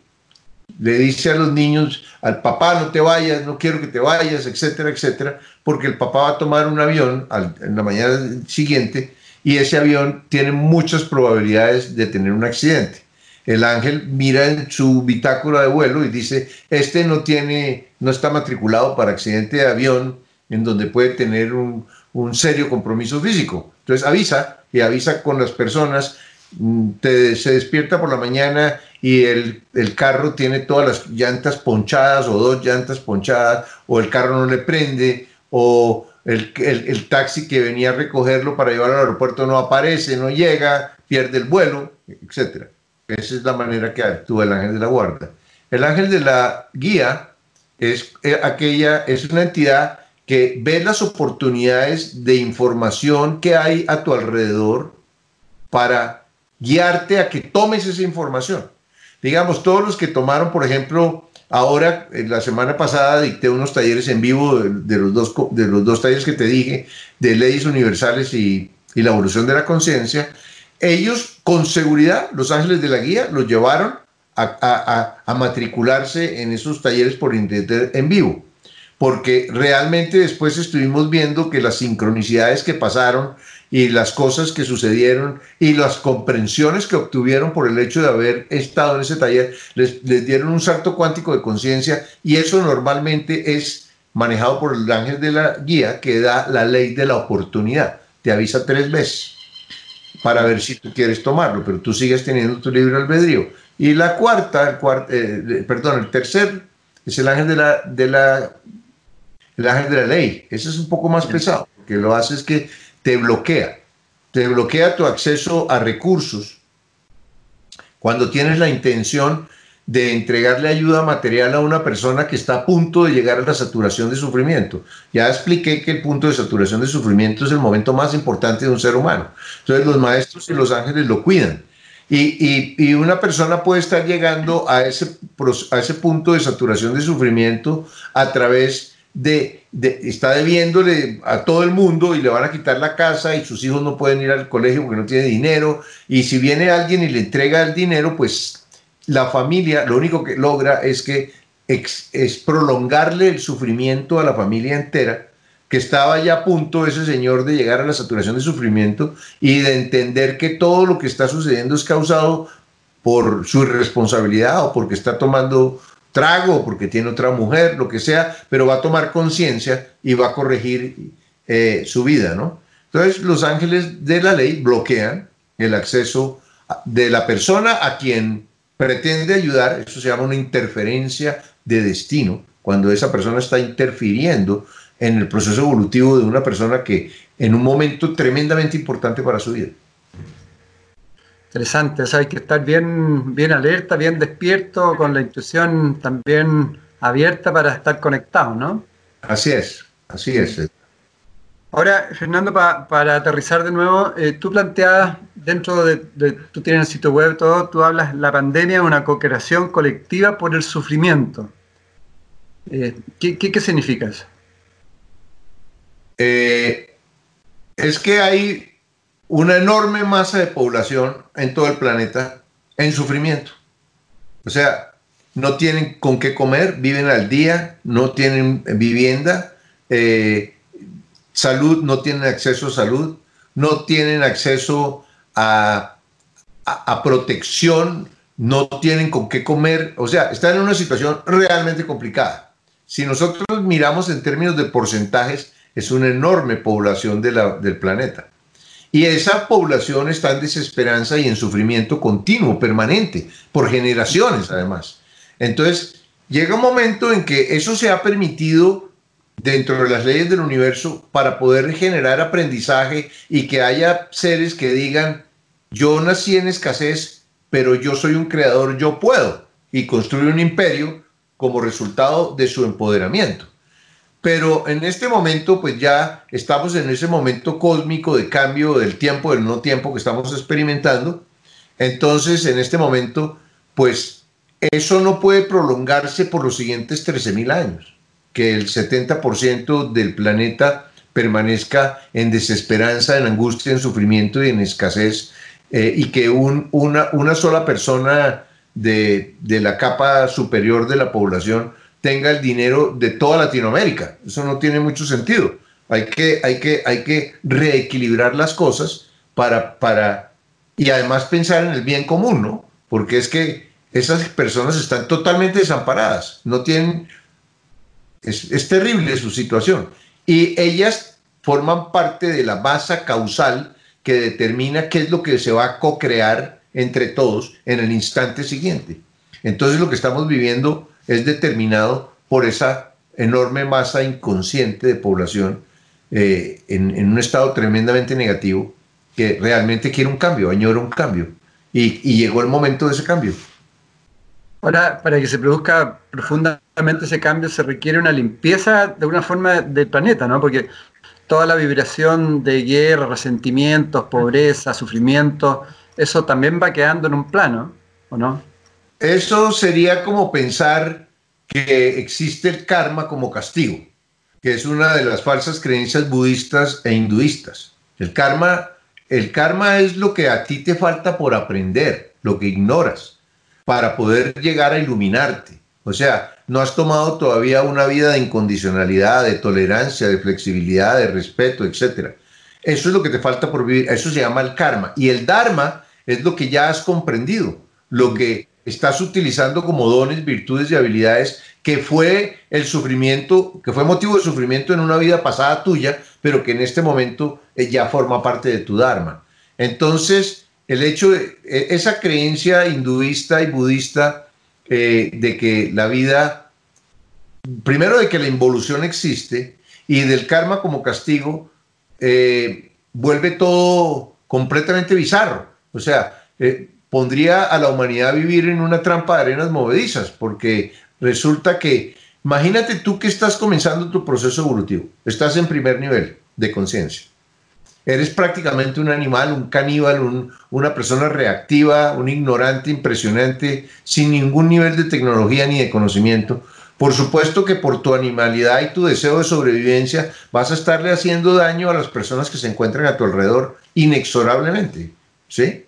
le dice a los niños, al papá no te vayas, no quiero que te vayas, etcétera, etcétera, porque el papá va a tomar un avión en la mañana siguiente y ese avión tiene muchas probabilidades de tener un accidente. El ángel mira en su bitácora de vuelo y dice, este no tiene, no está matriculado para accidente de avión en donde puede tener un, serio compromiso físico. Entonces avisa y avisa con las personas, mm, se despierta por la mañana y el, el, carro tiene todas las llantas ponchadas o dos llantas ponchadas o el carro no le prende o el, taxi que venía a recogerlo para llevarlo al aeropuerto no aparece, no llega, pierde el vuelo, etc. Esa es la manera que actúa el ángel de la guarda. El ángel de la guía es eh, aquella, es una entidad que ve las oportunidades de información que hay a tu alrededor para guiarte a que tomes esa información. Digamos, todos los que tomaron, por ejemplo, Ahora, la semana pasada dicté unos talleres en vivo de, los, dos, de los dos talleres que te dije, de leyes universales y, la evolución de la conciencia. Ellos, con seguridad, los ángeles de la guía, los llevaron a, matricularse en esos talleres por internet en vivo. porque realmente después estuvimos viendo que las sincronicidades que pasaron y las cosas que sucedieron y las comprensiones que obtuvieron por el hecho de haber estado en ese taller les, dieron un salto cuántico de conciencia y eso normalmente es manejado por el ángel de la guía que da la ley de la oportunidad. Te avisa tres veces para ver si tú quieres tomarlo, pero tú sigues teniendo tu libre albedrío. Y la cuarta, el eh, perdón, el tercer es el ángel de la, de la, el ángel de la ley. Ese es un poco más pesado, porque lo hace es que te bloquea, te bloquea tu acceso a recursos cuando tienes la intención de entregarle ayuda material a una persona que está a punto de llegar a la saturación de sufrimiento. Ya expliqué que el punto de saturación de sufrimiento es el momento más importante de un ser humano. Entonces los maestros y los ángeles lo cuidan. Y, y, una persona puede estar llegando a ese, a ese punto de saturación de sufrimiento a través de, está debiéndole a todo el mundo y le van a quitar la casa y sus hijos no pueden ir al colegio porque no tiene dinero. Y si viene alguien y le entrega el dinero, pues la familia lo único que logra es que es prolongarle el sufrimiento a la familia entera que estaba ya a punto ese señor de llegar a la saturación de sufrimiento y de entender que todo lo que está sucediendo es causado por su irresponsabilidad o porque está tomando trago, porque tiene otra mujer, lo que sea, pero va a tomar conciencia y va a corregir eh, su vida, ¿no? Entonces los ángeles de la ley bloquean el acceso de la persona a quien pretende ayudar, eso se llama una interferencia de destino, cuando esa persona está interfiriendo en el proceso evolutivo de una persona que en un momento tremendamente importante para su vida. Interesante, o sea, hay que estar bien, bien alerta, bien despierto, con la intuición también abierta para estar conectado, ¿no? Así es, así es. Ahora, Fernando, para aterrizar de nuevo, eh, tú planteas dentro de, tú tienes el sitio web, todo, tú hablas la pandemia de una co-creación colectiva por el sufrimiento. Eh, ¿qué, qué, qué, significa eso? Eh, es que hay una enorme masa de población en todo el planeta en sufrimiento. O sea, no tienen con qué comer, viven al día, no tienen vivienda, eh, salud, no tienen acceso a salud, no tienen acceso a, a, protección, no tienen con qué comer, o sea, están en una situación realmente complicada. Si nosotros miramos en términos de porcentajes, es una enorme población del planeta. Y esa población está en desesperanza y en sufrimiento continuo, permanente, por generaciones además. Entonces, llega un momento en que eso se ha permitido dentro de las leyes del universo para poder generar aprendizaje y que haya seres que digan, yo nací en escasez, pero yo soy un creador, yo puedo, y construir un imperio como resultado de su empoderamiento pero en este momento pues ya estamos en ese momento cósmico de cambio del tiempo, del no tiempo que estamos experimentando. Entonces en este momento pues eso no puede prolongarse por los siguientes 13.000 años, que el 70% del planeta permanezca en desesperanza, en angustia, en sufrimiento y en escasez, eh, y que una, sola persona de la capa superior de la población tenga el dinero de toda Latinoamérica. Eso no tiene mucho sentido. Hay que, hay que, hay que reequilibrar las cosas para, para, y además pensar en el bien común, ¿no? Porque es que esas personas están totalmente desamparadas, no tienen, es, es terrible su situación. Y ellas forman parte de la masa causal que determina qué es lo que se va a co-crear entre todos en el instante siguiente. Entonces lo que estamos viviendo es determinado por esa enorme masa inconsciente de población eh, en, un estado tremendamente negativo que realmente quiere un cambio, añora un cambio. Y, llegó el momento de ese cambio. Ahora, para que se produzca profundamente ese cambio, se requiere una limpieza de una forma del planeta, ¿no? Porque toda la vibración de guerra, resentimientos, pobreza, sufrimiento, eso también va quedando en un plano, ¿o no? Eso sería como pensar que existe el karma como castigo, que es una de las falsas creencias budistas e hinduistas. El karma, el karma es lo que a ti te falta por aprender, lo que ignoras, para poder llegar a iluminarte. O sea, no has tomado todavía una vida de incondicionalidad, de tolerancia, de flexibilidad, de respeto, etc. Eso es lo que te falta por vivir. Eso se llama el karma. Y el dharma es lo que ya has comprendido, lo que estás utilizando como dones, virtudes y habilidades que fue el sufrimiento, que fue motivo de sufrimiento en una vida pasada tuya, pero que en este momento eh, ya forma parte de tu Dharma. Entonces, el hecho de e, esa creencia hinduista y budista eh, de que la vida, primero de que la involución existe y del karma como castigo, eh, vuelve todo completamente bizarro. O sea, pondría a la humanidad a vivir en una trampa de arenas movedizas, porque resulta que, imagínate tú que estás comenzando tu proceso evolutivo, estás en primer nivel de conciencia. Eres prácticamente un animal, un caníbal, una persona reactiva, un ignorante impresionante, sin ningún nivel de tecnología ni de conocimiento. Por supuesto que por tu animalidad y tu deseo de sobrevivencia vas a estarle haciendo daño a las personas que se encuentran a tu alrededor inexorablemente. ¿Sí?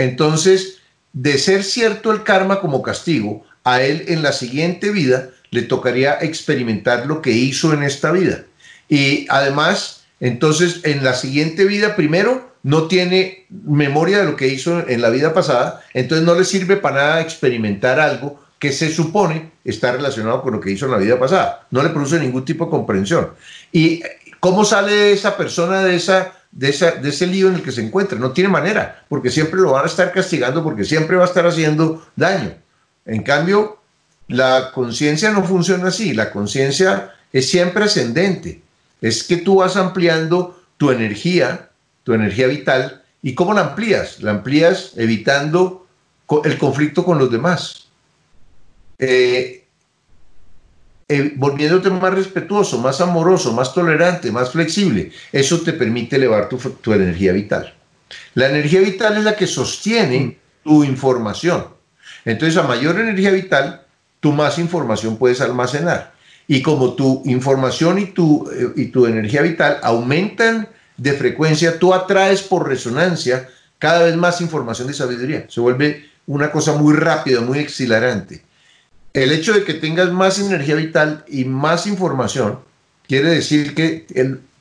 Entonces, de ser cierto el karma como castigo, a él en la siguiente vida le tocaría experimentar lo que hizo en esta vida. Y además, entonces, en la siguiente vida, primero, no tiene memoria de lo que hizo en la vida pasada, entonces no le sirve para nada experimentar algo que se supone está relacionado con lo que hizo en la vida pasada. No le produce ningún tipo de comprensión. ¿Y cómo sale esa persona de esa de, de ese lío en el que se encuentra. No tiene manera, porque siempre lo van a estar castigando, porque siempre va a estar haciendo daño. En cambio, la conciencia no funciona así. La conciencia es siempre ascendente. Es que tú vas ampliando tu energía, tu energía vital. ¿Y cómo la amplías? La amplías evitando el conflicto con los demás. Eh, eh, volviéndote más respetuoso, más amoroso, más tolerante, más flexible. Eso te permite elevar tu, energía vital. La energía vital es la que sostiene tu información. Entonces, a mayor energía vital, tú más información puedes almacenar. Y como tu información y tu, eh, y tu energía vital aumentan de frecuencia, tú atraes por resonancia cada vez más información de sabiduría. Se vuelve una cosa muy rápida, muy exhilarante el hecho de que tengas más energía vital y más información quiere decir que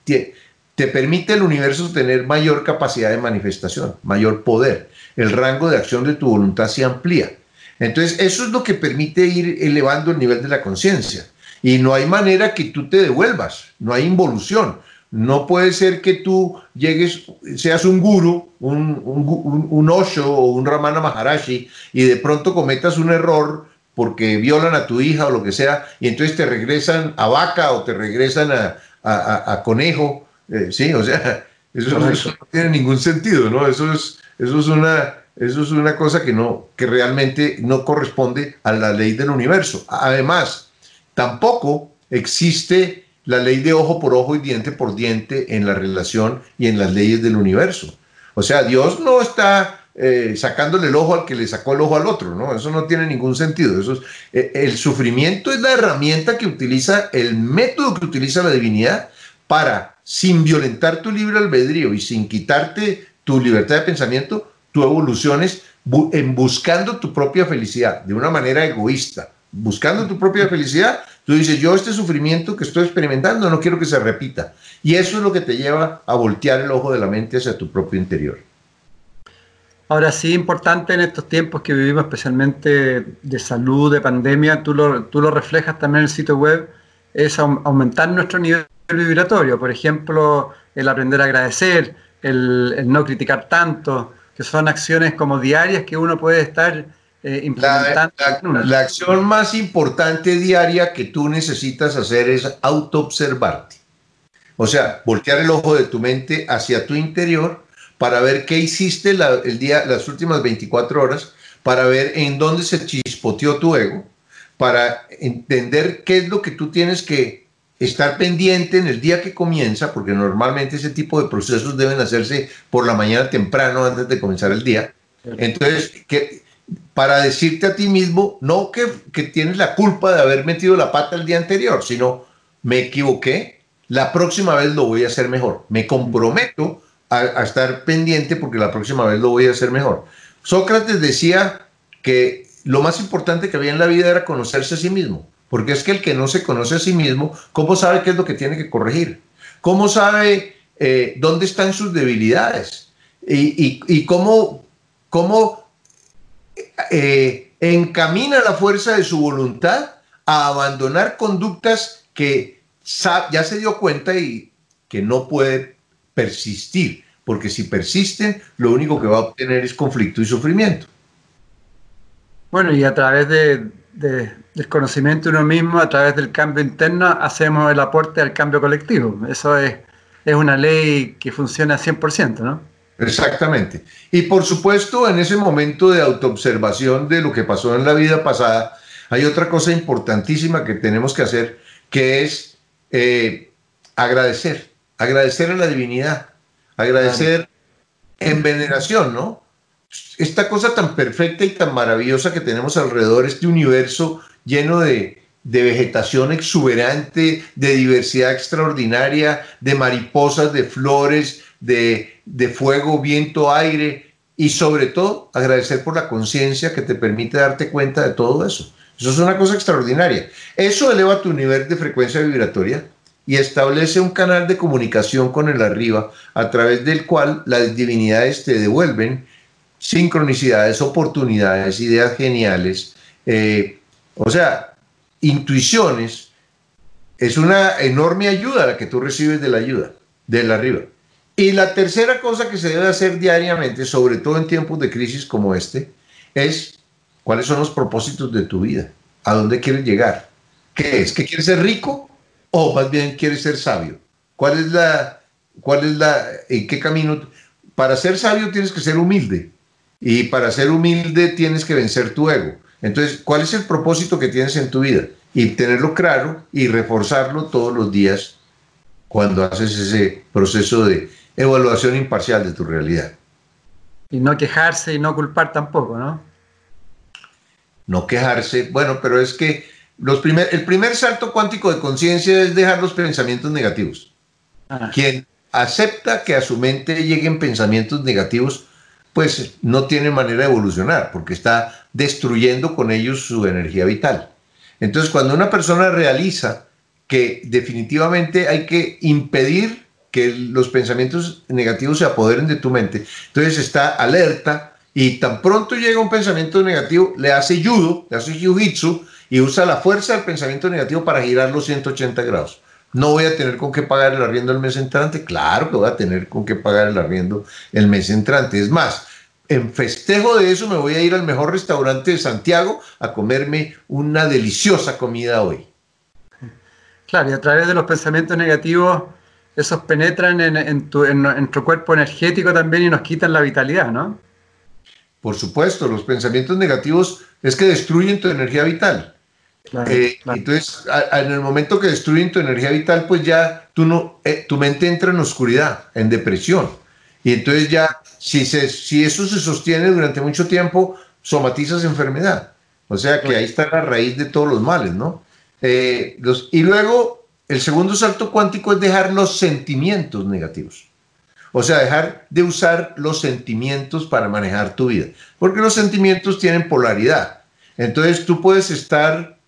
te, permite el universo tener mayor capacidad de manifestación, mayor poder. El rango de acción de tu voluntad se amplía. Entonces, eso es lo que permite ir elevando el nivel de la conciencia. Y no hay manera que tú te devuelvas, no hay involución. No puede ser que tú llegues, seas un guru, un, un, un Osho o un Ramana Maharashi y de pronto cometas un error porque violan a tu hija o lo que sea, y entonces te regresan a vaca o te regresan a, conejo, eh, sí, o sea, eso, no tiene ningún sentido, ¿no? Eso es, eso es una, eso es una cosa que no, que realmente no corresponde a la ley del universo. Además, tampoco existe la ley de ojo por ojo y diente por diente en la relación y en las leyes del universo. O sea, Dios no está eh, sacándole el ojo al que le sacó el ojo al otro, ¿no? Eso no tiene ningún sentido. Eso eh, el sufrimiento es la herramienta que utiliza, el método que utiliza la divinidad para, sin violentar tu libre albedrío y sin quitarte tu libertad de pensamiento, tú evoluciones en buscando tu propia felicidad de una manera egoísta. Buscando tu propia felicidad, tú dices, yo este sufrimiento que estoy experimentando no quiero que se repita. Y eso es lo que te lleva a voltear el ojo de la mente hacia tu propio interior. Ahora sí, importante en estos tiempos que vivimos, especialmente de salud, de pandemia, tú lo, tú lo reflejas también en el sitio web, es aumentar nuestro nivel vibratorio. Por ejemplo, el aprender a agradecer, el, no criticar tanto, que son acciones como diarias que uno puede estar eh, implementando. La, la, acción más importante diaria que tú necesitas hacer es autoobservarte. O sea, voltear el ojo de tu mente hacia tu interior para ver qué hiciste el día, las últimas 24 horas, para ver en dónde se chispoteó tu ego, para entender qué es lo que tú tienes que estar pendiente en el día que comienza, porque normalmente ese tipo de procesos deben hacerse por la mañana temprano antes de comenzar el día. Entonces, que, para decirte a ti mismo, no que, que tienes la culpa de haber metido la pata el día anterior, sino me equivoqué, la próxima vez lo voy a hacer mejor. Me comprometo a, estar pendiente porque la próxima vez lo voy a hacer mejor. Sócrates decía que lo más importante que había en la vida era conocerse a sí mismo, porque es que el que no se conoce a sí mismo, ¿cómo sabe qué es lo que tiene que corregir? ¿Cómo sabe eh, dónde están sus debilidades? ¿Y, cómo, cómo eh, encamina la fuerza de su voluntad a abandonar conductas que ya se dio cuenta y que no puede persistir? Porque si persisten, lo único que va a obtener es conflicto y sufrimiento. Bueno, y a través de, del conocimiento de uno mismo, a través del cambio interno, hacemos el aporte al cambio colectivo. Eso es, es una ley que funciona 100%, ¿no? Exactamente. Y por supuesto, en ese momento de autoobservación de lo que pasó en la vida pasada, hay otra cosa importantísima que tenemos que hacer, que es eh, agradecer, agradecer a la divinidad, agradecer en veneración, ¿no? esta cosa tan perfecta y tan maravillosa que tenemos alrededor, este universo lleno de, vegetación exuberante, de diversidad extraordinaria, de mariposas, de flores, de, de fuego, viento, aire, y sobre todo agradecer por la conciencia que te permite darte cuenta de todo eso. Eso es una cosa extraordinaria. Eso eleva tu nivel de frecuencia vibratoria y establece un canal de comunicación con el arriba a través del cual las divinidades te devuelven sincronicidades, oportunidades, ideas geniales, eh, o sea, intuiciones, es una enorme ayuda la que tú recibes de la ayuda, del arriba. Y la tercera cosa que se debe hacer diariamente, sobre todo en tiempos de crisis como este, es cuáles son los propósitos de tu vida, a dónde quieres llegar, qué es, que quieres ser rico o más bien quieres ser sabio, cuál es la, cuál es la, en qué camino. Para ser sabio tienes que ser humilde, y para ser humilde tienes que vencer tu ego. Entonces, ¿cuál es el propósito que tienes en tu vida? Y tenerlo claro y reforzarlo todos los días cuando haces ese proceso de evaluación imparcial de tu realidad. Y no quejarse y no culpar tampoco, ¿no? No quejarse, bueno, pero es que los primer, el primer salto cuántico de conciencia es dejar los pensamientos negativos. Ah. Quien acepta que a su mente lleguen pensamientos negativos pues no tiene manera de evolucionar porque está destruyendo con ellos su energía vital. Entonces, cuando una persona realiza que definitivamente hay que impedir que los pensamientos negativos se apoderen de tu mente, entonces está alerta y tan pronto llega un pensamiento negativo, le hace judo, le hace jiu-jitsu y usa la fuerza del pensamiento negativo para girar los 180 grados. No voy a tener con qué pagar el arriendo el mes entrante. Claro que voy a tener con qué pagar el arriendo el mes entrante. Es más, en festejo de eso me voy a ir al mejor restaurante de Santiago a comerme una deliciosa comida hoy. Claro, y a través de los pensamientos negativos, esos penetran en, tu, en nuestro cuerpo energético también y nos quitan la vitalidad, ¿no? Por supuesto, los pensamientos negativos es que destruyen tu energía vital. Eh, entonces, en el momento que destruyen tu energía vital, pues ya tú no, eh, tu mente entra en oscuridad, en depresión. Y entonces ya, si, se, si eso se sostiene durante mucho tiempo, somatizas enfermedad. O sea que ahí está la raíz de todos los males, ¿no? Eh, los, y luego, el segundo salto cuántico es dejar los sentimientos negativos. O sea, dejar de usar los sentimientos para manejar tu vida. Porque los sentimientos tienen polaridad. Entonces tú puedes estar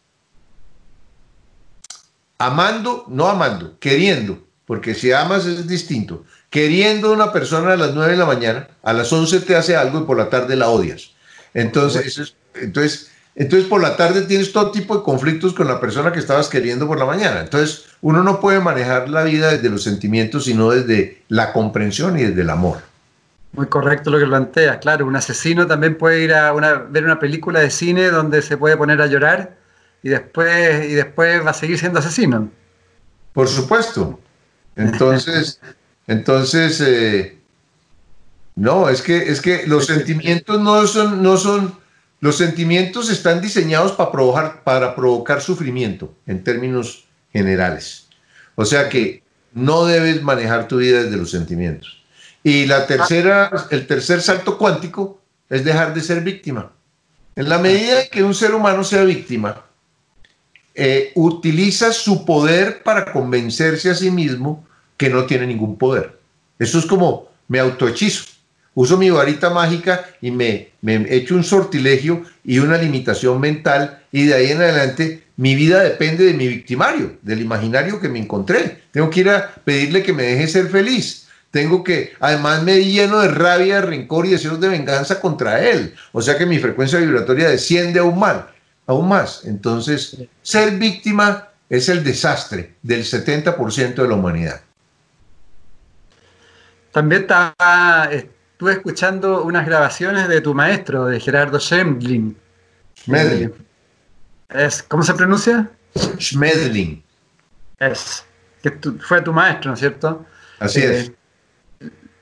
amando, no amando, queriendo, porque si amas es distinto. Queriendo una persona a las 9 de la mañana, a las 11 te hace algo y por la tarde la odias. Entonces, entonces, entonces por la tarde tienes todo tipo de conflictos con la persona que estabas queriendo por la mañana. Entonces, uno no puede manejar la vida desde los sentimientos, sino desde la comprensión y desde el amor. Muy correcto lo que plantea. Claro, un asesino también puede ir a ver una película de cine donde se puede poner a llorar y después, y después va a seguir siendo asesino. Por supuesto. Entonces, entonces, eh, no, es que, es que los sentimientos no son, no son, los sentimientos están diseñados para provocar, para provocar sufrimiento en términos generales. O sea que no debes manejar tu vida desde los sentimientos. Y la tercera, el tercer salto cuántico es dejar de ser víctima. En la medida que un ser humano sea víctima, eh, utiliza su poder para convencerse a sí mismo que no tiene ningún poder. Eso es como me autohechizo. uso mi varita mágica y me, me echo un sortilegio y una limitación mental y de ahí en adelante mi vida depende de mi victimario, del imaginario que me encontré. Tengo que ir a pedirle que me deje ser feliz. Tengo que, además me lleno de rabia, rencor y deseos de venganza contra él. O sea que mi frecuencia vibratoria desciende aún más. Aún más. Entonces, ser víctima es el desastre del 70% de la humanidad. También estaba, estuve escuchando unas grabaciones de tu maestro, de Gerardo Schmedlin. Schmedlin. Es, ¿Cómo se pronuncia? Schmedlin. Es, que fue tu maestro, ¿no es cierto? Así es. Eh,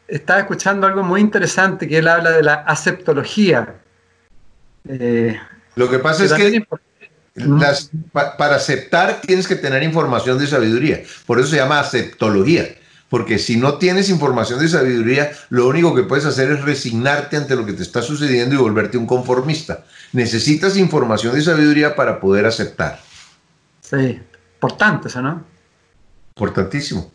estaba escuchando algo muy interesante que él habla de la aceptología. Eh, Lo que pasa es que para aceptar tienes que tener información de sabiduría. Por eso se llama aceptología. Porque si no tienes información de sabiduría, lo único que puedes hacer es resignarte ante lo que te está sucediendo y volverte un conformista. Necesitas información de sabiduría para poder aceptar. Sí, importante eso, ¿no? Importantísimo.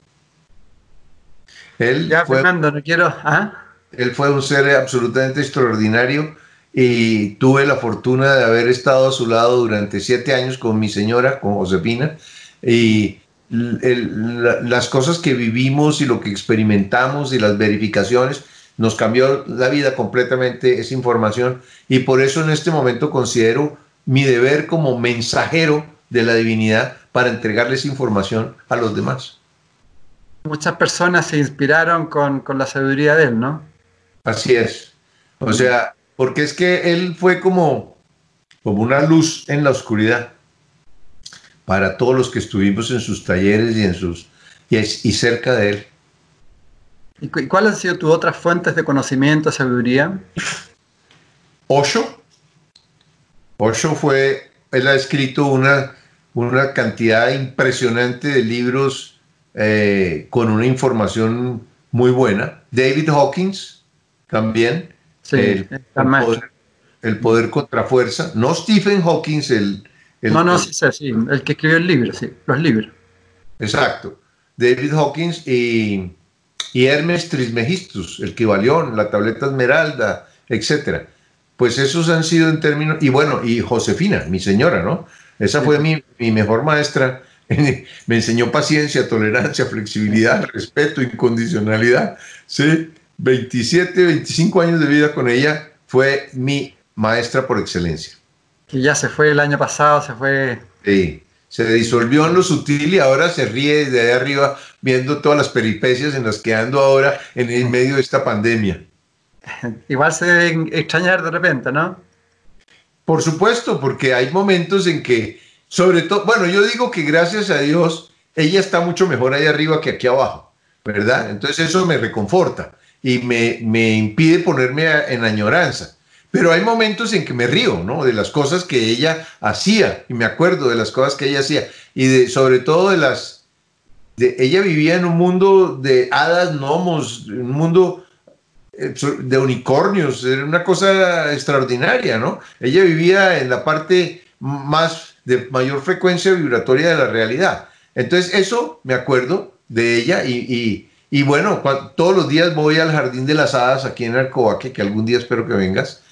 Él ya, fue, Fernando, no quiero. ¿ah? Él fue un ser absolutamente extraordinario y tuve la fortuna de haber estado a su lado durante siete años con mi señora, con Josefina, y las cosas que vivimos y lo que experimentamos y las verificaciones nos cambió la vida completamente esa información y por eso en este momento considero mi deber como mensajero de la divinidad para entregarles información a los demás muchas personas se inspiraron con, la sabiduría de él, ¿no? Así es. O sea, porque es que él fue como, como una luz en la oscuridad para todos los que estuvimos en sus talleres y en sus y, y cerca de él. ¿Y cuáles han sido tus otras fuentes de conocimiento, sabiduría? Osho. Osho fue, él ha escrito una, una cantidad impresionante de libros eh, con una información muy buena. David Hawkins también. El, poder, contra fuerza. No Stephen Hawkins, el... no, no, sí, sí, el que escribió el libro, sí, los libros. Exacto. David Hawkins y, y Hermes Trismegistus, el valió la tableta esmeralda, etcétera. Pues esos han sido en términos, y bueno, y Josefina, mi señora, ¿no? Esa fue mi, mi mejor maestra me enseñó paciencia, tolerancia, flexibilidad, respeto, incondicionalidad. Sí, 27, 25 años de vida con ella fue mi maestra por excelencia. Que ya se fue el año pasado, se fue. Sí, se disolvió en lo sutil y ahora se ríe de ahí arriba viendo todas las peripecias en las que ando ahora en el medio de esta pandemia. Igual se debe extrañar de repente, ¿no? Por supuesto, porque hay momentos en que sobre todo, bueno, yo digo que gracias a Dios, ella está mucho mejor ahí arriba que aquí abajo, ¿verdad? Entonces eso me reconforta y me, me impide ponerme en añoranza. Pero hay momentos en que me río, ¿no? De las cosas que ella hacía y me acuerdo de las cosas que ella hacía y de, sobre todo de las... De, ella vivía en un mundo de hadas, gnomos, un mundo eh, de unicornios, era una cosa extraordinaria, ¿no? Ella vivía en la parte más de mayor frecuencia vibratoria de la realidad. Entonces, eso me acuerdo de ella y, y, bueno, todos los días voy al Jardín de las Hadas aquí en Arcoaque, que algún día espero que vengas.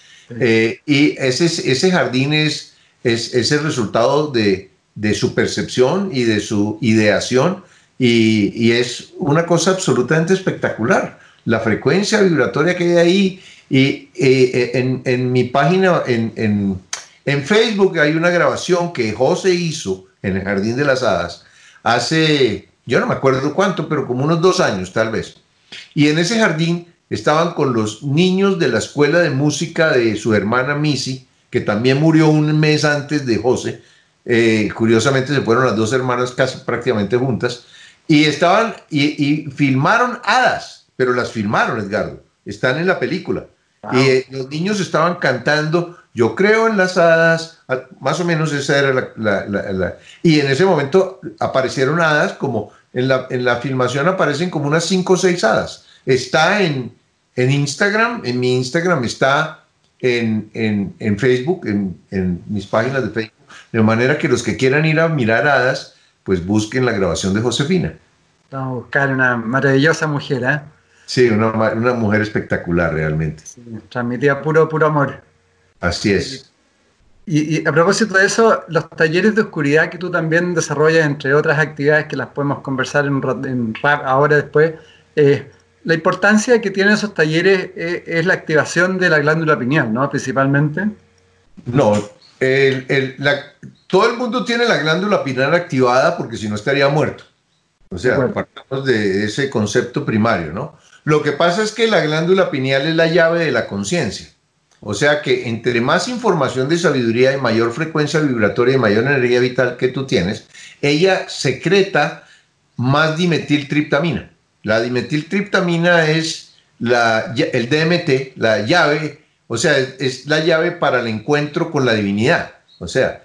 Eh, y ese, ese jardín es, es, el resultado de, de, su percepción y de su ideación y, y, es una cosa absolutamente espectacular. La frecuencia vibratoria que hay ahí y eh, en, en, mi página, en, en en Facebook hay una grabación que José hizo en el Jardín de las Hadas hace, yo no me acuerdo cuánto, pero como unos dos años tal vez. Y en ese jardín estaban con los niños de la escuela de música de su hermana Missy, que también murió un mes antes de José. Eh, curiosamente se fueron las dos hermanas casi prácticamente juntas. Y estaban y, filmaron hadas, pero las filmaron, Edgardo. Están en la película. Y eh, los niños estaban cantando yo creo en las hadas, más o menos esa era la, Y en ese momento aparecieron hadas como, en la, en la filmación aparecen como unas cinco o seis hadas. Está en, en Instagram, en mi Instagram está en, en, Facebook, en, mis páginas de Facebook, de manera que los que quieran ir a mirar hadas, pues busquen la grabación de Josefina. Vamos a buscar una maravillosa mujer, ¿eh? Sí, una, una mujer espectacular realmente. transmitía puro, puro amor. Así es. Y, a propósito de eso, los talleres de oscuridad que tú también desarrollas, entre otras actividades que las podemos conversar en, en ahora después, eh, la importancia que tienen esos talleres eh, es, la activación de la glándula pineal, ¿no? Principalmente. No, todo el mundo tiene la glándula pineal activada porque si no estaría muerto. O sea, partamos de ese concepto primario, ¿no? Lo que pasa es que la glándula pineal es la llave de la conciencia. O sea que entre más información de sabiduría y mayor frecuencia vibratoria y mayor energía vital que tú tienes, ella secreta más dimetiltriptamina. La dimetiltriptamina es la, el DMT, la llave, o sea, es, la llave para el encuentro con la divinidad. O sea,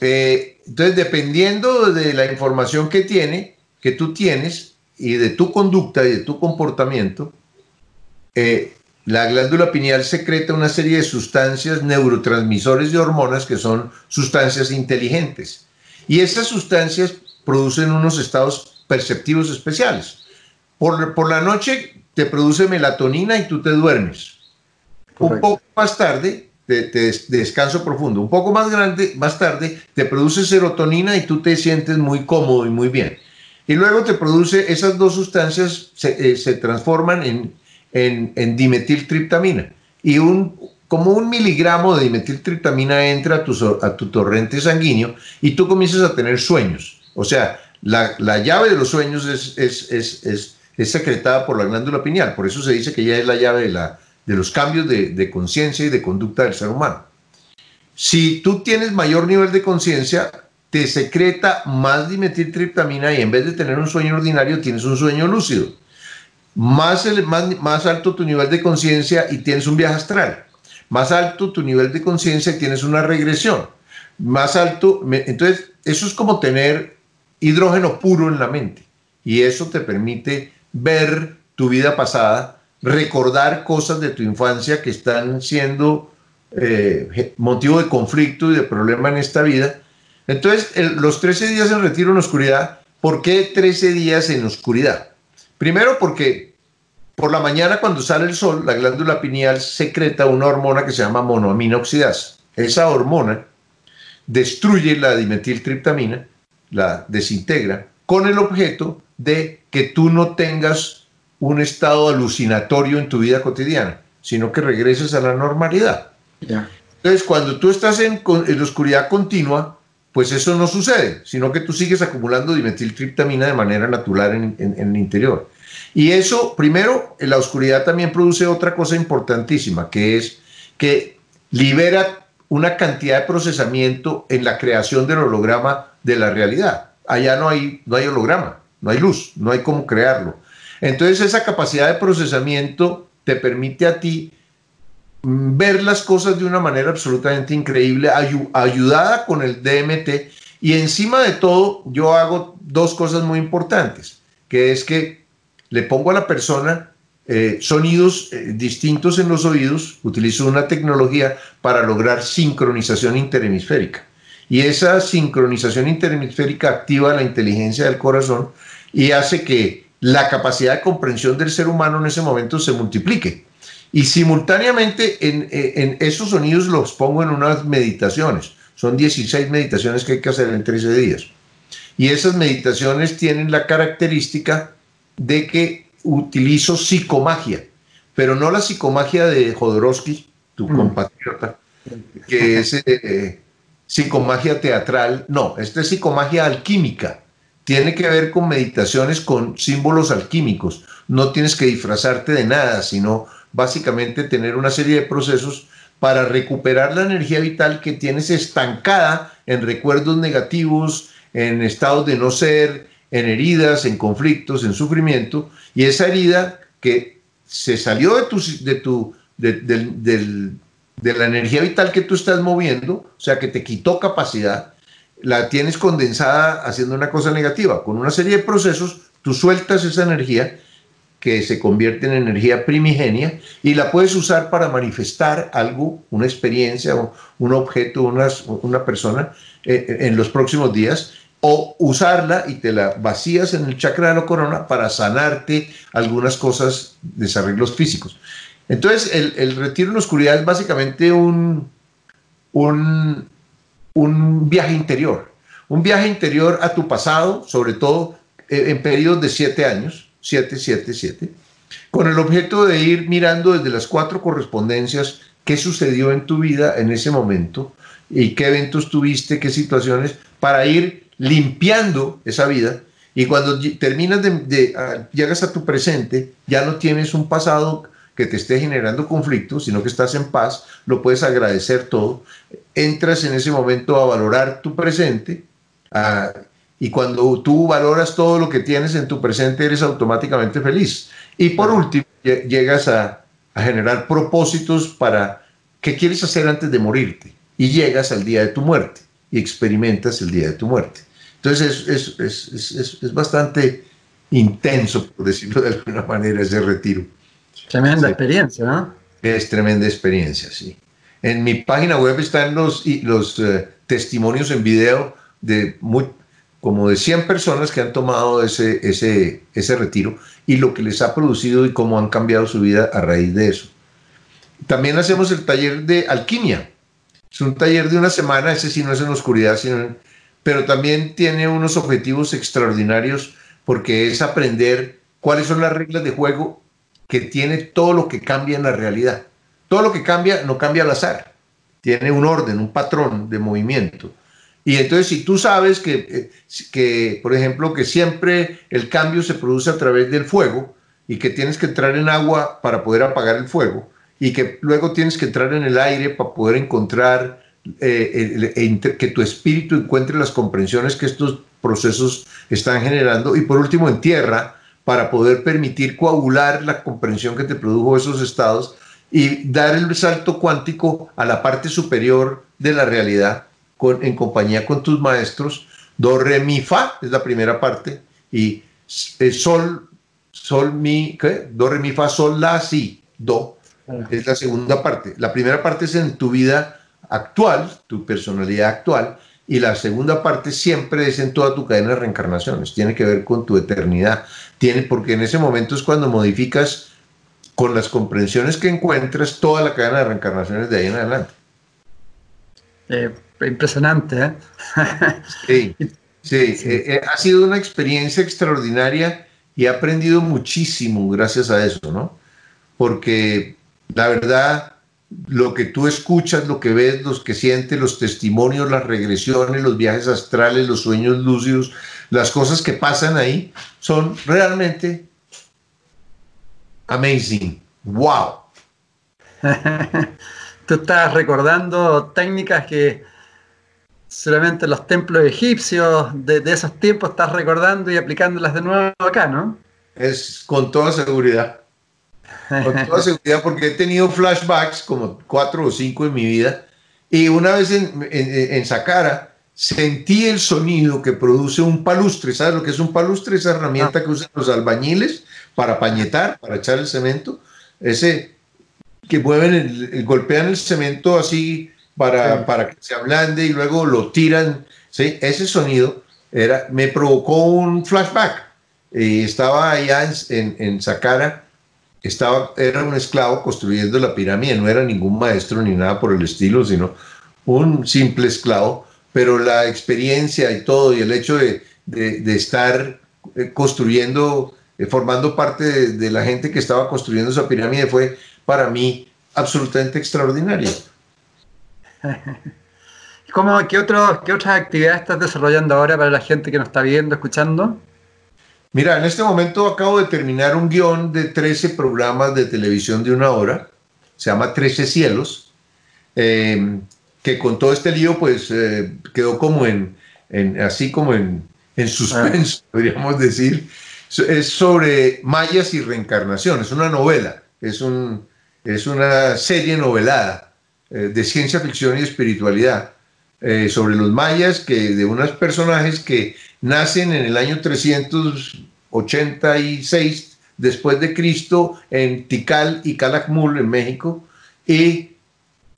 eh, entonces dependiendo de la información que tiene, que tú tienes y de tu conducta y de tu comportamiento, eh, la glándula pineal secreta una serie de sustancias neurotransmisores de hormonas que son sustancias inteligentes. Y esas sustancias producen unos estados perceptivos especiales. Por, la noche te produce melatonina y tú te duermes. Un poco más tarde, te, descanso profundo. Un poco más grande, más tarde, te produce serotonina y tú te sientes muy cómodo y muy bien. Y luego te produce, esas dos sustancias se, eh, transforman en, en, dimetiltriptamina. Y un, como un miligramo de dimetiltriptamina entra a tu, a tu torrente sanguíneo y tú comienzas a tener sueños. O sea, la, llave de los sueños es, es, secretada por la glándula pineal. Por eso se dice que ella es la llave de, la, de los cambios de, de conciencia y de conducta del ser humano. Si tú tienes mayor nivel de conciencia, te secreta más dimetiltriptamina y en vez de tener un sueño ordinario, tienes un sueño lúcido más, más, alto tu nivel de conciencia y tienes un viaje astral. Más alto tu nivel de conciencia y tienes una regresión. Más alto, entonces eso es como tener hidrógeno puro en la mente. Y eso te permite ver tu vida pasada, recordar cosas de tu infancia que están siendo eh, motivo de conflicto y de problema en esta vida. Entonces, los 13 días en retiro en oscuridad, ¿por qué 13 días en oscuridad? Primero porque por la mañana cuando sale el sol, la glándula pineal secreta una hormona que se llama monoamina oxidasa. Esa hormona destruye la dimetiltriptamina, la desintegra, con el objeto de que tú no tengas un estado alucinatorio en tu vida cotidiana, sino que regreses a la normalidad. Entonces, cuando tú estás en, en, oscuridad continua, pues eso no sucede, sino que tú sigues acumulando dimetiltriptamina de manera natural en, el interior. Y eso, primero, la oscuridad también produce otra cosa importantísima, que es que libera una cantidad de procesamiento en la creación del holograma de la realidad. Allá no hay, no hay holograma, no hay luz, no hay cómo crearlo. Entonces esa capacidad de procesamiento te permite a ti ver las cosas de una manera absolutamente increíble, ayudada con el DMT. Y encima de todo, yo hago dos cosas muy importantes, que es que le pongo a la persona eh, sonidos eh, distintos en los oídos, utilizo una tecnología para lograr sincronización interhemisférica. Y esa sincronización interhemisférica activa la inteligencia del corazón y hace que la capacidad de comprensión del ser humano en ese momento se multiplique. Y simultáneamente eh, en, esos sonidos los pongo en unas meditaciones. Son 16 meditaciones que hay que hacer en 13 días. Y esas meditaciones tienen la característica de que utilizo psicomagia, pero no la psicomagia de Jodorowsky, tu mm. compatriota, que es eh, eh, psicomagia teatral. No, esta es psicomagia alquímica. Tiene que ver con meditaciones con símbolos alquímicos. No tienes que disfrazarte de nada, sino básicamente tener una serie de procesos para recuperar la energía vital que tienes estancada en recuerdos negativos, en estados de no ser, en heridas, en conflictos, en sufrimiento, y esa herida que se salió de tu, de tu de la energía vital que tú estás moviendo, o sea, que te quitó capacidad, la tienes condensada haciendo una cosa negativa. Con una serie de procesos, tú sueltas esa energía que se convierte en energía primigenia y la puedes usar para manifestar algo, una experiencia, un objeto, una, una persona eh, en los próximos días o usarla y te la vacías en el chakra de la corona para sanarte algunas cosas, desarreglos físicos. Entonces, el, retiro en la oscuridad es básicamente un, un, un, viaje interior, un viaje interior a tu pasado, sobre todo eh, en periodos de siete años, siete, siete, siete, con el objeto de ir mirando desde las cuatro correspondencias qué sucedió en tu vida en ese momento y qué eventos tuviste, qué situaciones, para ir limpiando esa vida. Y cuando terminas de, ah, llegas a tu presente, ya no tienes un pasado que te esté generando conflictos, sino que estás en paz, lo puedes agradecer todo. Entras en ese momento a valorar tu presente, y cuando tú valoras todo lo que tienes en tu presente, eres automáticamente feliz. Y por último, llegas a, a generar propósitos para qué quieres hacer antes de morirte y llegas al día de tu muerte y experimentas el día de tu muerte. Entonces es, es, es, es bastante intenso, por decirlo de alguna manera, ese retiro. Tremenda experiencia, ¿no? Es tremenda experiencia, sí. En mi página web están los, los eh, testimonios en video de muy, como de 100 personas que han tomado ese, ese, ese retiro y lo que les ha producido y cómo han cambiado su vida a raíz de eso. También hacemos el taller de alquimia. Es un taller de una semana, ese sí no es en oscuridad, sino pero también tiene unos objetivos extraordinarios porque es aprender cuáles son las reglas de juego que tiene todo lo que cambia en la realidad. Todo lo que cambia no cambia al azar, tiene un orden, un patrón de movimiento. Y entonces si tú sabes que, eh, que, por ejemplo, que siempre el cambio se produce a través del fuego y que tienes que entrar en agua para poder apagar el fuego, y que luego tienes que entrar en el aire para poder encontrar, eh, que tu espíritu encuentre las comprensiones que estos procesos están generando y por último en tierra para poder permitir coagular la comprensión que te produjo esos estados y dar el salto cuántico a la parte superior de la realidad con, en compañía con tus maestros. Do, re, mi, fa es la primera parte y eh, sol, sol, mi, ¿qué? Do, re, mi, fa, sol, la, si, do es la segunda parte. La primera parte es en tu vida actual, tu personalidad actual, y la segunda parte siempre es en toda tu cadena de reencarnaciones. Tiene que ver con tu eternidad. Tiene, porque en ese momento es cuando modificas con las comprensiones que encuentras toda la cadena de reencarnaciones de ahí en adelante. Eh, impresionante, ¿eh? sí, sí, eh, eh, ha sido una experiencia extraordinaria y he aprendido muchísimo gracias a eso, ¿no? Porque la verdad, lo que tú escuchas, lo que ves, los que sientes, los testimonios, las regresiones, los viajes astrales, los sueños lúcidos, las cosas que pasan ahí, son realmente amazing. ¡Wow! tú estás recordando técnicas que solamente los templos egipcios de, de esos tiempos estás recordando y aplicándolas de nuevo acá, ¿no? Es con toda seguridad. Con toda seguridad, porque he tenido flashbacks, como cuatro o cinco en mi vida, y una vez en, en, Sacara sentí el sonido que produce un palustre. ¿Sabes lo que es un palustre? Esa herramienta ah. que usan los albañiles para pañetar, para echar el cemento. Ese que mueven, el, golpean el cemento así para, para que se ablande y luego lo tiran. ¿sí? Ese sonido era, me provocó un flashback. Y estaba allá en, en, en Sacara estaba, era un esclavo construyendo la pirámide, no era ningún maestro ni nada por el estilo, sino un simple esclavo, pero la experiencia y todo, y el hecho de, estar eh, construyendo, eh, formando parte de, la gente que estaba construyendo esa pirámide fue para mí absolutamente extraordinario. ¿Cómo, qué, otro, ¿Qué otras actividades estás desarrollando ahora para la gente que nos está viendo, escuchando? Mira, en este momento acabo de terminar un guion de 13 programas de televisión de una hora, se llama 13 cielos, em, que con todo este lío pues eh, quedó como en, así como en, en suspenso, ah. podríamos decir. Es sobre mayas y reencarnación, es una novela, es, un, es una serie novelada eh, de ciencia ficción y espiritualidad. Eh, sobre los mayas, que de unos personajes que nacen en el año 386 después de Cristo en Tikal y Calakmul en México y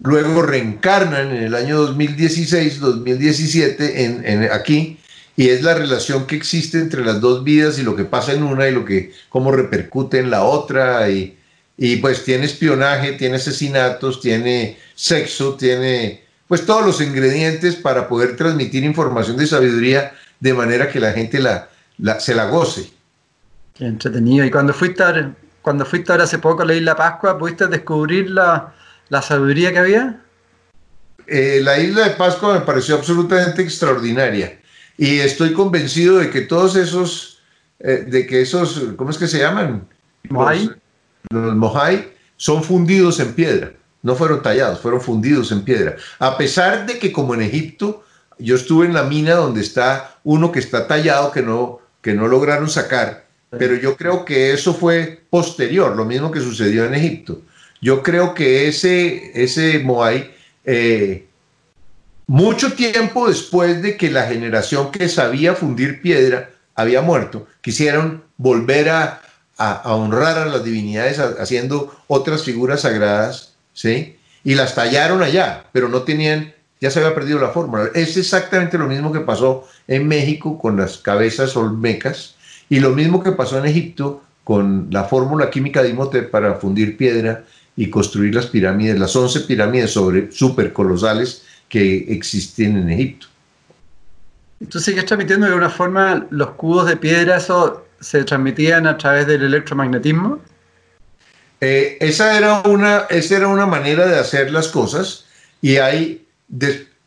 luego reencarnan en el año 2016, 2017 en, aquí y es la relación que existe entre las dos vidas y lo que pasa en una y lo que cómo repercute en la otra y pues tiene espionaje, tiene asesinatos, tiene sexo, tiene pues todos los ingredientes para poder transmitir información de sabiduría de manera que la gente la, se la goce. Qué entretenido. Y cuando fuiste, cuando fuiste ahora hace poco a la isla Pascua, ¿pudiste descubrir la, la sabiduría que había? Eh, la isla de Pascua me pareció absolutamente extraordinaria y estoy convencido de que todos esos, eh, de que esos, ¿cómo es que se llaman? Los, los son fundidos en piedra, no fueron tallados, fueron fundidos en piedra. A pesar de que como en Egipto, yo estuve en la mina donde está uno que está tallado que no, que no lograron sacar, pero yo creo que eso fue posterior, lo mismo que sucedió en Egipto. Yo creo que ese, ese Moai eh, mucho tiempo después de que la generación que sabía fundir piedra había muerto, quisieron volver a, honrar a las divinidades haciendo otras figuras sagradas, ¿sí? Y las tallaron allá, pero no tenían, ya se había perdido la fórmula. Es exactamente lo mismo que pasó en México con las cabezas olmecas y lo mismo que pasó en Egipto con la fórmula química de Imhotep para fundir piedra y construir las pirámides, las 11 pirámides sobre super colosales que existen en Egipto. ¿Tú sigues transmitiendo de alguna forma los cubos de piedra, eso se transmitían a través del electromagnetismo? Eh, esa, era una, esa era una manera de hacer las cosas y hay,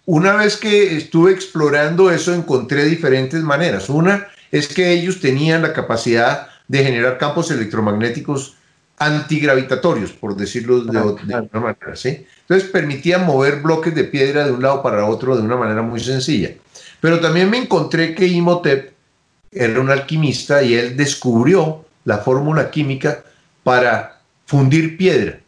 una vez que estuve explorando eso encontré diferentes maneras. Una es que ellos tenían la capacidad de generar campos electromagnéticos antigravitatorios, por decirlo de, de una manera. ¿sí? Entonces permitían mover bloques de piedra de un lado para otro de una manera muy sencilla. Pero también me encontré que Imhotep era un alquimista y él descubrió la fórmula química para fundir piedra.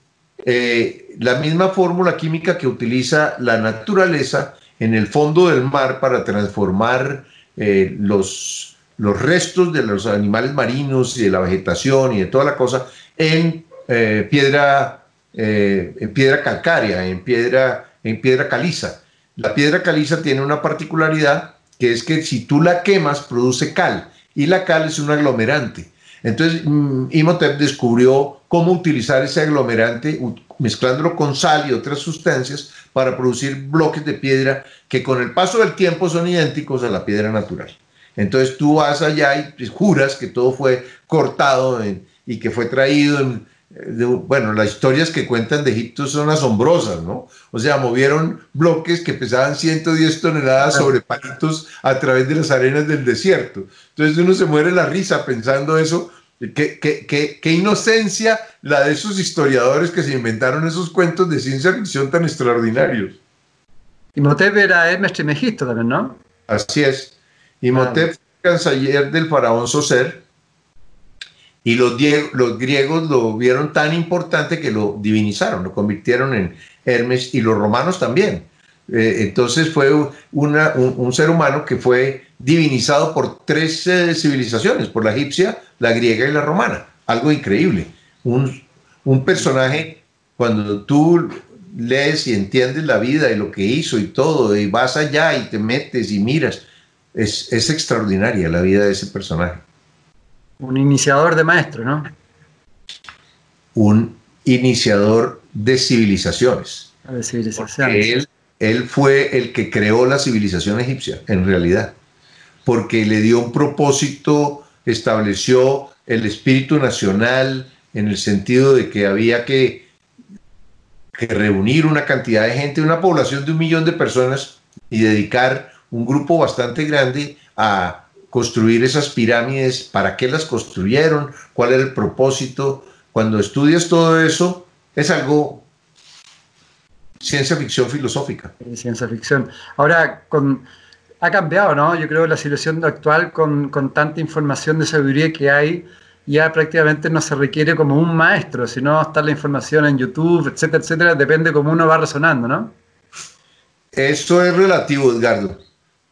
Eh, la misma fórmula química que utiliza la naturaleza en el fondo del mar para transformar eh, los, los restos de los animales marinos y de la vegetación y de toda la cosa en eh, piedra en piedra calcárea, en piedra, en piedra caliza. La piedra caliza tiene una particularidad que es que si tú la quemas produce cal y la cal es un aglomerante. Entonces mm, Imhotep descubrió cómo utilizar ese aglomerante mezclándolo con sal y otras sustancias para producir bloques de piedra que con el paso del tiempo son idénticos a la piedra natural. Entonces tú vas allá y juras que todo fue cortado y que fue traído en, bueno, las historias que cuentan de Egipto son asombrosas, ¿no? O sea, movieron bloques que pesaban 110 toneladas sobre palitos a través de las arenas del desierto. Entonces uno se muere la risa pensando eso. Qué, qué, inocencia la de esos historiadores que se inventaron esos cuentos de ciencia ficción tan extraordinarios. Imhotep era Hermes Trismegisto también, ¿no? Así es. Imhotep fue canciller del faraón Soser y los, griegos lo vieron tan importante que lo divinizaron, lo convirtieron en Hermes y los romanos también. Eh, entonces fue un, ser humano que fue divinizado por tres eh, civilizaciones, por la egipcia, la griega y la romana. Algo increíble. Un, personaje, cuando tú lees y entiendes la vida y lo que hizo y todo, y vas allá y te metes y miras, es extraordinaria la vida de ese personaje. Un iniciador de maestro, ¿no? Un iniciador de civilizaciones. De civilizaciones. Él, él fue el que creó la civilización egipcia, en realidad, porque le dio un propósito, estableció el espíritu nacional en el sentido de que había que, que reunir una cantidad de gente, una población de un millón de personas y dedicar un grupo bastante grande a construir esas pirámides, para qué las construyeron, cuál era el propósito. Cuando estudias todo eso, es algo ciencia ficción filosófica. Ciencia ficción. Ahora, con, ha cambiado, ¿no? Yo creo la situación actual con, con, tanta información de sabiduría que hay, ya prácticamente no se requiere como un maestro, sino está la información en YouTube, etcétera, etcétera, depende cómo uno va resonando, ¿no? Eso es relativo, Edgardo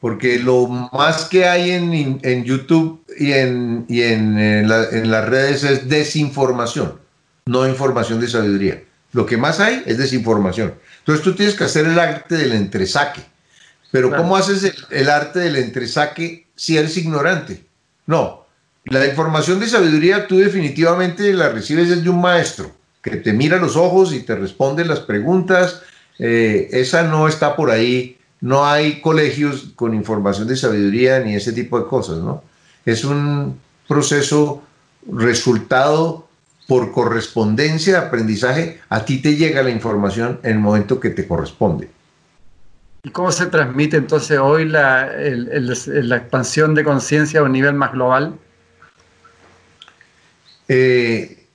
porque lo más que hay en, en YouTube y, en, y en, en, las redes es desinformación, no información de sabiduría. Lo que más hay es desinformación. Entonces tú tienes que hacer el arte del entresaque. Pero ¿cómo haces el, arte del entresaque si eres ignorante. No, la información de sabiduría tú definitivamente la recibes desde un maestro que te mira los ojos y te responde las preguntas. Eh, esa no está por ahí. No hay colegios con información de sabiduría ni ese tipo de cosas, ¿no? Es un proceso resultado por correspondencia de aprendizaje. A ti te llega la información en el momento que te corresponde. ¿Y cómo se transmite entonces hoy la, la expansión de conciencia a un nivel más global? Eh,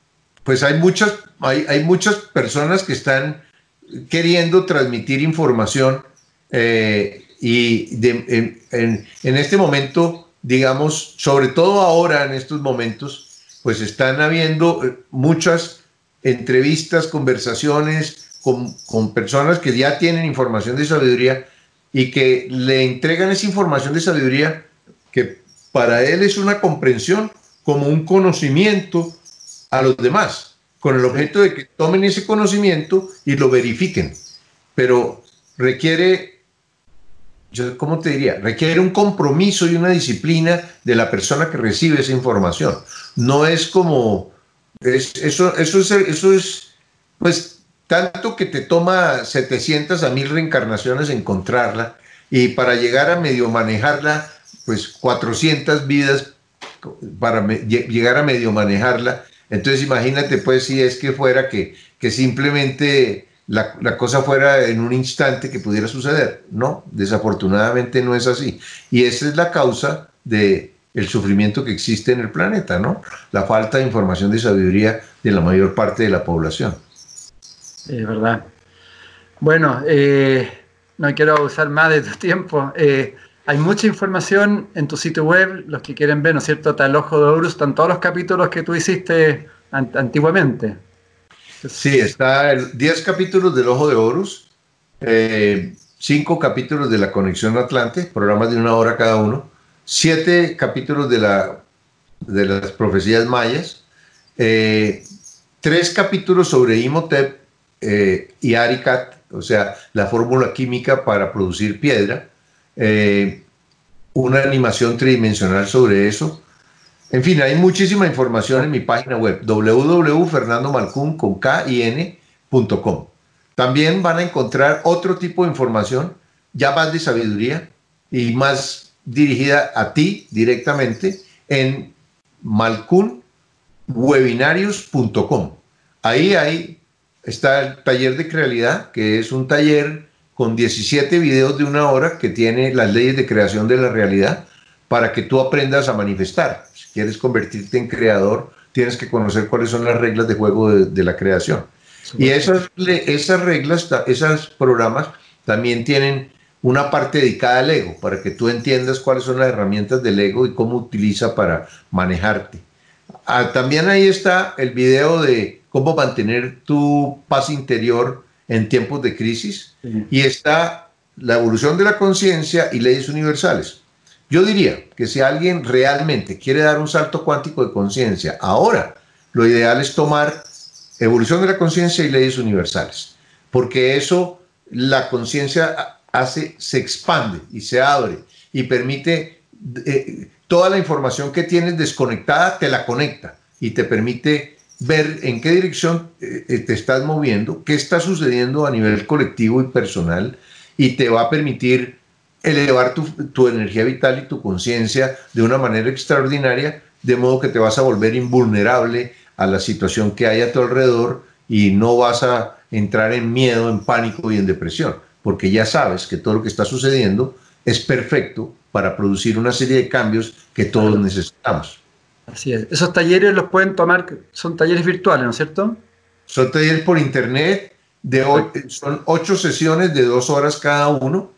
pues hay muchas, hay, hay, muchas personas que están queriendo transmitir información eh, y en, en, este momento, digamos, sobre todo ahora en estos momentos, pues están habiendo eh, muchas entrevistas, conversaciones con, con personas que ya tienen información de sabiduría y que le entregan esa información de sabiduría que para él es una comprensión como un conocimiento a los demás, con el objeto de que tomen ese conocimiento y lo verifiquen. Pero requiere, yo, ¿cómo te diría? Requiere un compromiso y una disciplina de la persona que recibe esa información. No es como, eso, eso, es, eso es, pues, tanto que te toma 700 a 1000 reencarnaciones encontrarla y para llegar a medio manejarla, pues 400 vidas para llegar a medio manejarla. Entonces imagínate pues si es que fuera que, que simplemente la, la, cosa fuera en un instante que pudiera suceder. No, desafortunadamente no es así. Y esa es la causa de el sufrimiento que existe en el planeta, ¿no? La falta de información de sabiduría de la mayor parte de la población. Es verdad. Bueno, eh, no quiero abusar más de tu tiempo. Eh, hay mucha información en tu sitio web, los que quieren ver, ¿no es cierto? Está el Ojo de Horus, están todos los capítulos que tú hiciste antiguamente. Sí, está 10 capítulos del Ojo de Horus, 5 eh, capítulos de la Conexión Atlante, programas de una hora cada uno, 7 capítulos de, la, de las profecías mayas, 3 capítulos sobre Imhotep eh, y Aricat, o sea, la fórmula química para producir piedra, eh, una animación tridimensional sobre eso. En fin, hay muchísima información en mi página web www.fernandomalcun.com. También van a encontrar otro tipo de información, ya más de sabiduría y más dirigida a ti directamente en malcunwebinarios.com. Ahí hay, está el taller de crealidad, que es un taller con 17 videos de una hora que tiene las leyes de creación de la realidad para que tú aprendas a manifestar. Quieres convertirte en creador, tienes que conocer cuáles son las reglas de juego de, la creación. Y esas, esas reglas, esos programas también tienen una parte dedicada al ego, para que tú entiendas cuáles son las herramientas del ego y cómo utiliza para manejarte. Ah, también ahí está el video de cómo mantener tu paz interior en tiempos de crisis y está la evolución de la conciencia y leyes universales. Yo diría que si alguien realmente quiere dar un salto cuántico de conciencia, ahora lo ideal es tomar evolución de la conciencia y leyes universales, porque eso la conciencia hace, se expande y se abre y permite eh, toda la información que tienes desconectada, te la conecta y te permite ver en qué dirección eh, eh, te estás moviendo, qué está sucediendo a nivel colectivo y personal, y te va a permitir elevar tu, energía vital y tu conciencia de una manera extraordinaria, de modo que te vas a volver invulnerable a la situación que hay a tu alrededor y no vas a entrar en miedo, en pánico y en depresión, porque ya sabes que todo lo que está sucediendo es perfecto para producir una serie de cambios que todos necesitamos. Así es. Esos talleres los pueden tomar, son talleres virtuales, ¿no es cierto? Son talleres por internet, de son ocho sesiones de dos horas cada uno,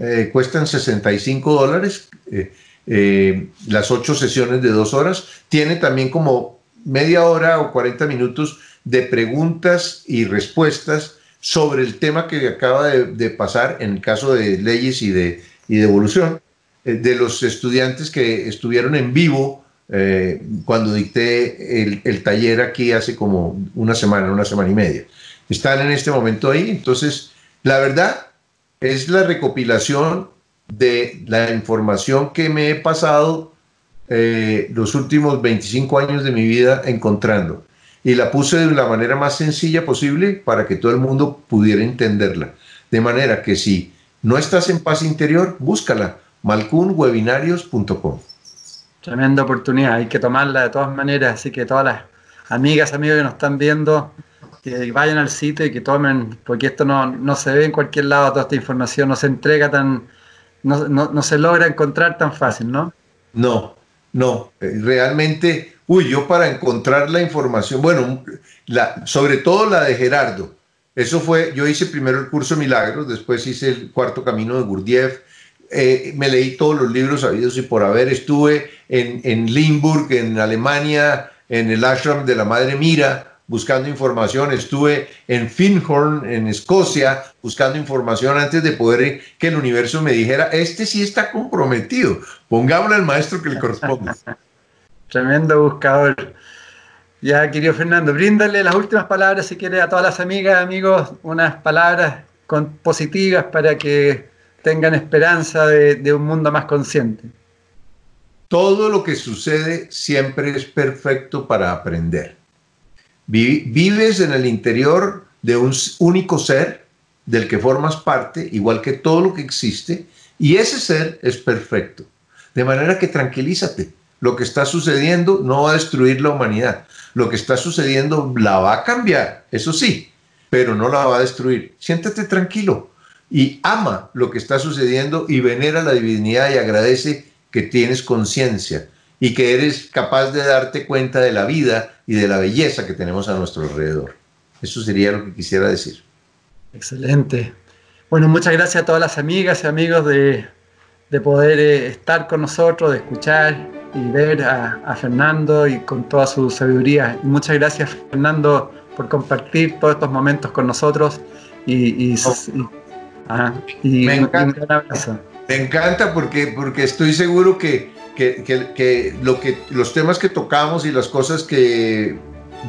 eh, cuestan 65 dólares, eh, eh, las ocho sesiones de dos horas. Tiene también como media hora o 40 minutos de preguntas y respuestas sobre el tema que acaba de, pasar en el caso de leyes y de, y de evolución, de los estudiantes que estuvieron en vivo eh, cuando dicté el, taller aquí hace como una semana, una semana y media. Están en este momento ahí, entonces la verdad es la recopilación de la información que me he pasado eh, los últimos 25 años de mi vida encontrando. Y la puse de la manera más sencilla posible para que todo el mundo pudiera entenderla. De manera que si no estás en paz interior, búscala. malcunwebinarios.com. Tremenda oportunidad, hay que tomarla de todas maneras, así que todas las amigas, amigos que nos están viendo, que vayan al sitio y que tomen, porque esto no, no se ve en cualquier lado, toda esta información no se entrega tan, no, no, no se logra encontrar tan fácil, ¿no? No, no, eh, realmente, uy, yo para encontrar la información, bueno, sobre todo la de Gerardo, eso fue, yo hice primero el curso Milagros, después hice el cuarto camino de Gurdjieff, eh, me leí todos los libros habidos y por haber, estuve en, en Limburg, en Alemania, en el ashram de la Madre Mira, buscando información, estuve en Finhorn, en Escocia, buscando información antes de poder que el universo me dijera, este sí está comprometido, pongámosle al maestro que le corresponde. Tremendo buscador. Ya, querido Fernando, bríndale las últimas palabras, si quiere, a todas las amigas, amigos, unas palabras positivas para que tengan esperanza de un mundo más consciente. Todo lo que sucede siempre es perfecto para aprender Vives en el interior de un único ser del que formas parte, igual que todo lo que existe, y ese ser es perfecto. De manera que tranquilízate. Lo que está sucediendo no va a destruir la humanidad. Lo que está sucediendo la va a cambiar, eso sí, pero no la va a destruir. Siéntate tranquilo y ama lo que está sucediendo y venera la divinidad y agradece que tienes conciencia y que eres capaz de darte cuenta de la vida y de la belleza que tenemos a nuestro alrededor. Eso sería lo que quisiera decir. Excelente. Bueno, muchas gracias a todas las amigas y amigos de, poder eh, estar con nosotros, de escuchar y ver a, Fernando y con toda su sabiduría. muchas gracias, Fernando, por compartir todos estos momentos con nosotros y, me encanta, Me encanta porque, porque estoy seguro que que, lo que los temas que tocamos y las cosas que,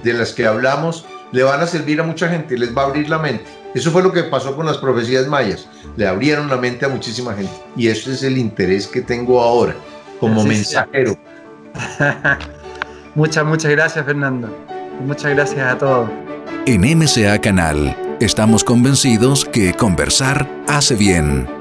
de las que hablamos le van a servir a mucha gente, les va a abrir la mente. Eso fue lo que pasó con las profecías mayas, le abrieron la mente a muchísima gente. Y eso es el interés que tengo ahora como mensajero. muchas, muchas gracias Fernando. muchas gracias a todos. En MCA Canal estamos convencidos que conversar hace bien.